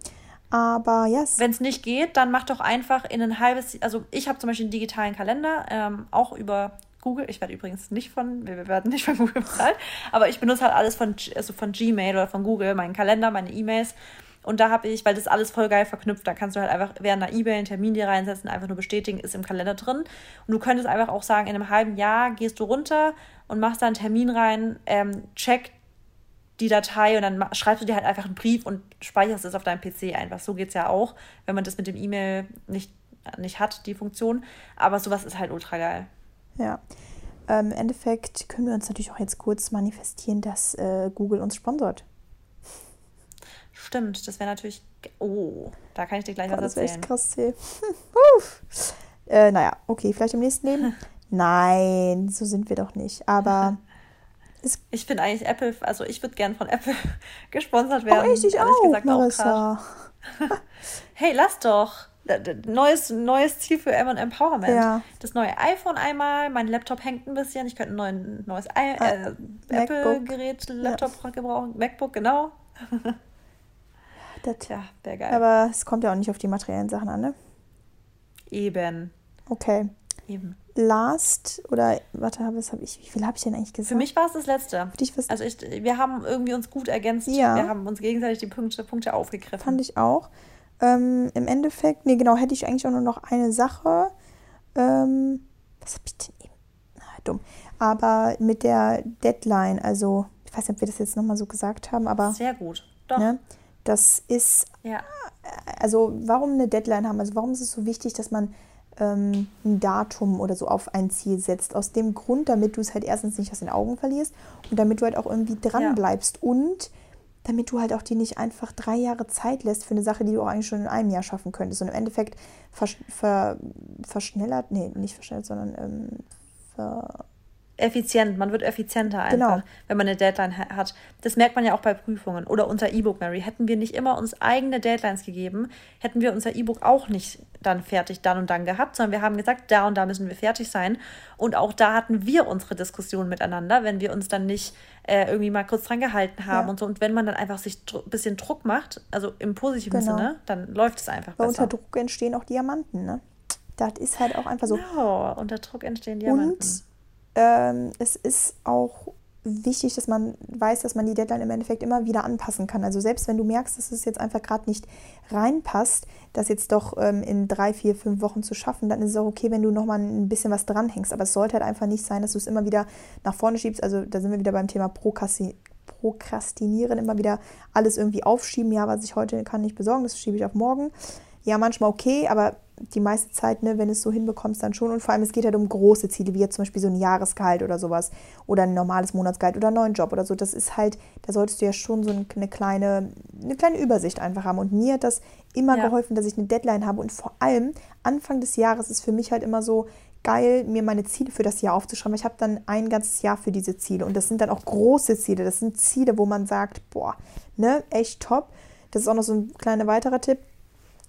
Aber ja. Yes. Wenn es nicht geht, dann mach doch einfach in ein halbes. Also ich habe zum Beispiel einen digitalen Kalender, ähm, auch über Google. Ich werde übrigens nicht von, wir werden nicht von Google bezahlt, aber ich benutze halt alles von, also von Gmail oder von Google, meinen Kalender, meine E-Mails. Und da habe ich, weil das alles voll geil verknüpft, da kannst du halt einfach während einer E-Mail einen Termin dir reinsetzen, einfach nur bestätigen, ist im Kalender drin. Und du könntest einfach auch sagen, in einem halben Jahr gehst du runter und machst da einen Termin rein, ähm, check die Datei und dann schreibst du dir halt einfach einen Brief und speicherst es auf deinem PC einfach. So geht es ja auch, wenn man das mit dem E-Mail nicht, nicht hat, die Funktion. Aber sowas ist halt ultra geil. Ja. Ähm, Im Endeffekt können wir uns natürlich auch jetzt kurz manifestieren, dass äh, Google uns sponsort. Stimmt, das wäre natürlich. Oh, da kann ich dir gleich Boah, was erzählen. Das wäre echt krass, äh, naja, okay, vielleicht im nächsten Leben. Nein, so sind wir doch nicht. Aber. ich finde eigentlich Apple, also ich würde gern von Apple gesponsert werden. Oh, ich, ich auch, gesagt, Marissa. Auch hey, lass doch. Neues, neues Ziel für M Empowerment. Ja. Das neue iPhone einmal, mein Laptop hängt ein bisschen, ich könnte ein neues äh, Apple-Gerät, Laptop ja. gebrauchen, MacBook, genau. Das, ja, wäre geil. Aber es kommt ja auch nicht auf die materiellen Sachen an, ne? Eben. Okay. Eben. Last oder warte, was habe ich? Wie viel habe ich denn eigentlich gesagt? Für mich war es das letzte. Für dich was? Also ich, wir haben irgendwie uns gut ergänzt. Ja. Wir haben uns gegenseitig die Punkte, Punkte aufgegriffen. Fand ich auch. Ähm, Im Endeffekt, nee, genau, hätte ich eigentlich auch nur noch eine Sache. Ähm, was habe ich denn eben? Na, dumm. Aber mit der Deadline, also ich weiß nicht, ob wir das jetzt nochmal so gesagt haben, aber. Sehr gut. Doch. Ne? Das ist, ja. also warum eine Deadline haben? Also warum ist es so wichtig, dass man ähm, ein Datum oder so auf ein Ziel setzt? Aus dem Grund, damit du es halt erstens nicht aus den Augen verlierst und damit du halt auch irgendwie dran ja. bleibst und damit du halt auch dir nicht einfach drei Jahre Zeit lässt für eine Sache, die du auch eigentlich schon in einem Jahr schaffen könntest. Und im Endeffekt versch ver verschnellert, nee, nicht verschnellert, sondern ähm, ver effizient, man wird effizienter einfach, genau. wenn man eine Deadline ha hat. Das merkt man ja auch bei Prüfungen oder unser E-Book, Mary. Hätten wir nicht immer uns eigene Deadlines gegeben, hätten wir unser E-Book auch nicht dann fertig dann und dann gehabt, sondern wir haben gesagt, da und da müssen wir fertig sein. Und auch da hatten wir unsere Diskussion miteinander, wenn wir uns dann nicht äh, irgendwie mal kurz dran gehalten haben ja. und so. Und wenn man dann einfach sich ein bisschen Druck macht, also im positiven genau. Sinne, dann läuft es einfach Weil besser. Unter Druck entstehen auch Diamanten, ne? Das ist halt auch einfach so. Genau, unter Druck entstehen Diamanten. Und ähm, es ist auch wichtig, dass man weiß, dass man die Deadline im Endeffekt immer wieder anpassen kann. Also selbst wenn du merkst, dass es jetzt einfach gerade nicht reinpasst, das jetzt doch ähm, in drei, vier, fünf Wochen zu schaffen, dann ist es auch okay, wenn du nochmal ein bisschen was dranhängst. Aber es sollte halt einfach nicht sein, dass du es immer wieder nach vorne schiebst. Also da sind wir wieder beim Thema Prokrasti Prokrastinieren, immer wieder alles irgendwie aufschieben. Ja, was ich heute kann nicht besorgen, das schiebe ich auf morgen. Ja, manchmal okay, aber die meiste Zeit, ne, wenn du es so hinbekommst, dann schon. Und vor allem, es geht halt um große Ziele, wie jetzt zum Beispiel so ein Jahresgehalt oder sowas oder ein normales Monatsgehalt oder einen neuen Job oder so. Das ist halt, da solltest du ja schon so eine kleine, eine kleine Übersicht einfach haben. Und mir hat das immer ja. geholfen, dass ich eine Deadline habe. Und vor allem, Anfang des Jahres ist für mich halt immer so geil, mir meine Ziele für das Jahr aufzuschreiben. Ich habe dann ein ganzes Jahr für diese Ziele. Und das sind dann auch große Ziele. Das sind Ziele, wo man sagt, boah, ne, echt top. Das ist auch noch so ein kleiner weiterer Tipp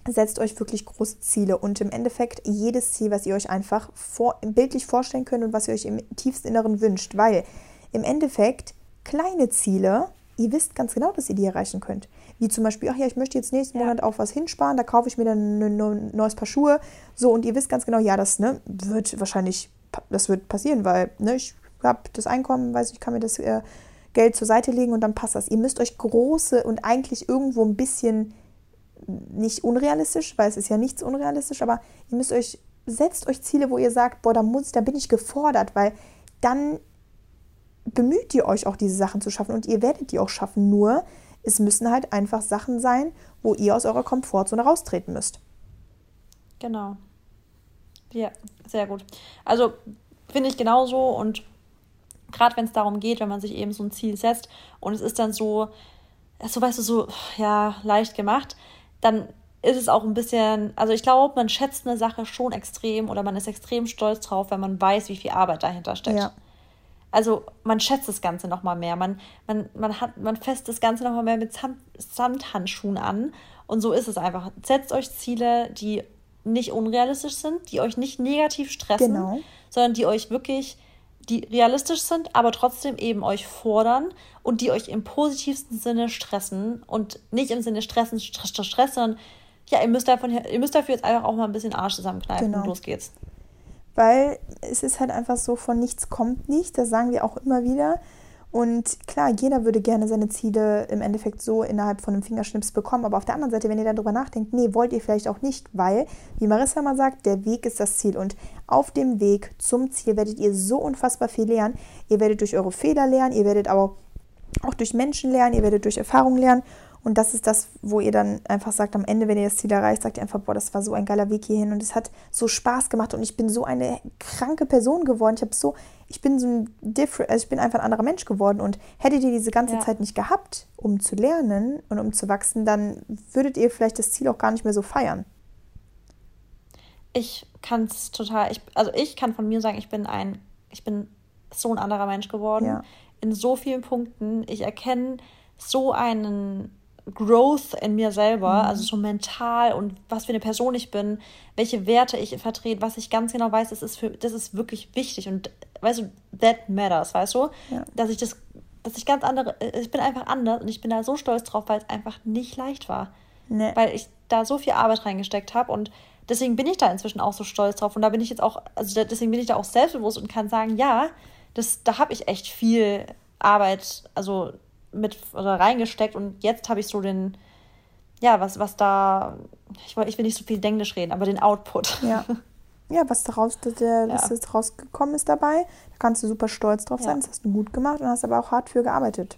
setzt euch wirklich große Ziele und im Endeffekt jedes Ziel, was ihr euch einfach vor, bildlich vorstellen könnt und was ihr euch im tiefsten Inneren wünscht, weil im Endeffekt kleine Ziele ihr wisst ganz genau, dass ihr die erreichen könnt. Wie zum Beispiel, ach ja, ich möchte jetzt nächsten ja. Monat auf was hinsparen, da kaufe ich mir dann ein neues Paar Schuhe. So, und ihr wisst ganz genau, ja, das ne, wird wahrscheinlich, das wird passieren, weil ne, ich habe das Einkommen, weiß ich, kann mir das äh, Geld zur Seite legen und dann passt das. Ihr müsst euch große und eigentlich irgendwo ein bisschen nicht unrealistisch, weil es ist ja nichts unrealistisch, aber ihr müsst euch, setzt euch Ziele, wo ihr sagt, boah, da muss, da bin ich gefordert, weil dann bemüht ihr euch auch diese Sachen zu schaffen und ihr werdet die auch schaffen. Nur es müssen halt einfach Sachen sein, wo ihr aus eurer Komfortzone raustreten müsst. Genau. Ja, sehr gut. Also finde ich genauso und gerade wenn es darum geht, wenn man sich eben so ein Ziel setzt und es ist dann so, so weißt du, so ja, leicht gemacht, dann ist es auch ein bisschen, also ich glaube, man schätzt eine Sache schon extrem oder man ist extrem stolz drauf, wenn man weiß, wie viel Arbeit dahinter steckt. Ja. Also man schätzt das Ganze nochmal mehr. Man, man, man, hat, man fässt das Ganze nochmal mehr mit Samt, Samthandschuhen an. Und so ist es einfach. Setzt euch Ziele, die nicht unrealistisch sind, die euch nicht negativ stressen, genau. sondern die euch wirklich, die realistisch sind, aber trotzdem eben euch fordern und die euch im positivsten Sinne stressen und nicht im Sinne stressen, Stress, Stress, sondern ja, ihr müsst, davon, ihr müsst dafür jetzt einfach auch mal ein bisschen Arsch zusammenkneifen genau. und los geht's weil es ist halt einfach so, von nichts kommt nichts, das sagen wir auch immer wieder. Und klar, jeder würde gerne seine Ziele im Endeffekt so innerhalb von einem Fingerschnips bekommen. Aber auf der anderen Seite, wenn ihr darüber nachdenkt, nee, wollt ihr vielleicht auch nicht, weil, wie Marissa mal sagt, der Weg ist das Ziel. Und auf dem Weg zum Ziel werdet ihr so unfassbar viel lernen. Ihr werdet durch eure Fehler lernen, ihr werdet aber auch durch Menschen lernen, ihr werdet durch Erfahrung lernen. Und das ist das, wo ihr dann einfach sagt, am Ende, wenn ihr das Ziel erreicht, sagt ihr einfach, boah, das war so ein geiler Weg hierhin und es hat so Spaß gemacht und ich bin so eine kranke Person geworden. Ich habe so, ich bin so ein different, also ich bin einfach ein anderer Mensch geworden und hättet ihr diese ganze ja. Zeit nicht gehabt, um zu lernen und um zu wachsen, dann würdet ihr vielleicht das Ziel auch gar nicht mehr so feiern. Ich kann es total, ich, also ich kann von mir sagen, ich bin ein, ich bin so ein anderer Mensch geworden. Ja. In so vielen Punkten. Ich erkenne so einen Growth in mir selber, mhm. also so mental und was für eine Person ich bin, welche Werte ich vertrete, was ich ganz genau weiß, das ist, für, das ist wirklich wichtig und weißt du, that matters, weißt du? Ja. Dass ich das, dass ich ganz andere, ich bin einfach anders und ich bin da so stolz drauf, weil es einfach nicht leicht war. Nee. Weil ich da so viel Arbeit reingesteckt habe und deswegen bin ich da inzwischen auch so stolz drauf und da bin ich jetzt auch, also deswegen bin ich da auch selbstbewusst und kann sagen, ja, das, da habe ich echt viel Arbeit, also mit oder reingesteckt und jetzt habe ich so den, ja, was, was da, ich, ich will nicht so viel Englisch reden, aber den Output. Ja. Ja, was daraus, der, ja. was rausgekommen ist dabei, da kannst du super stolz drauf sein, ja. das hast du gut gemacht und hast aber auch hart für gearbeitet.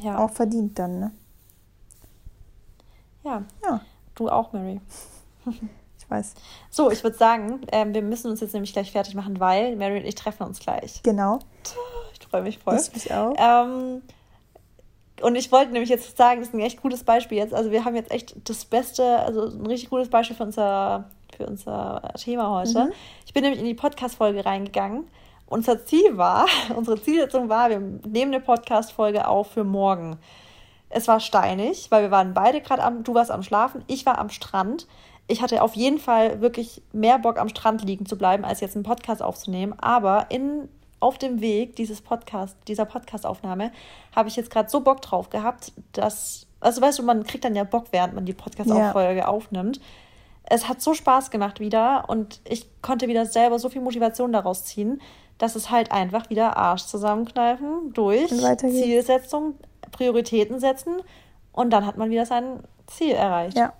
Ja. Auch verdient dann, ne? Ja. Ja. Du auch, Mary. ich weiß. So, ich würde sagen, äh, wir müssen uns jetzt nämlich gleich fertig machen, weil Mary und ich treffen uns gleich. Genau freue mich voll. Ich mich auch. Ähm, und ich wollte nämlich jetzt sagen, das ist ein echt gutes Beispiel jetzt. Also wir haben jetzt echt das Beste, also ein richtig gutes Beispiel für unser, für unser Thema heute. Mhm. Ich bin nämlich in die Podcast-Folge reingegangen. Unser Ziel war, unsere Zielsetzung war, wir nehmen eine Podcast-Folge auf für morgen. Es war steinig, weil wir waren beide gerade am, du warst am Schlafen, ich war am Strand. Ich hatte auf jeden Fall wirklich mehr Bock am Strand liegen zu bleiben, als jetzt einen Podcast aufzunehmen. Aber in auf dem Weg dieses Podcast, dieser Podcastaufnahme, habe ich jetzt gerade so Bock drauf gehabt, dass, also weißt du, man kriegt dann ja Bock, während man die Podcast-Folge ja. aufnimmt. Es hat so Spaß gemacht wieder und ich konnte wieder selber so viel Motivation daraus ziehen, dass es halt einfach wieder Arsch zusammenkneifen durch Zielsetzung, Prioritäten setzen und dann hat man wieder sein Ziel erreicht. Ja,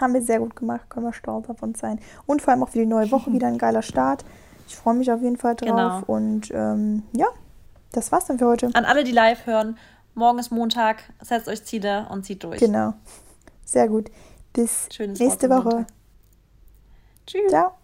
haben wir sehr gut gemacht, können wir stolz auf uns sein. Und vor allem auch für die neue Woche wieder ein geiler Start. Ich freue mich auf jeden Fall drauf. Genau. Und ähm, ja, das war's dann für heute. An alle, die live hören, morgen ist Montag, setzt euch Ziele und zieht durch. Genau. Sehr gut. Bis Schönes nächste Woche. Tschüss. Ciao.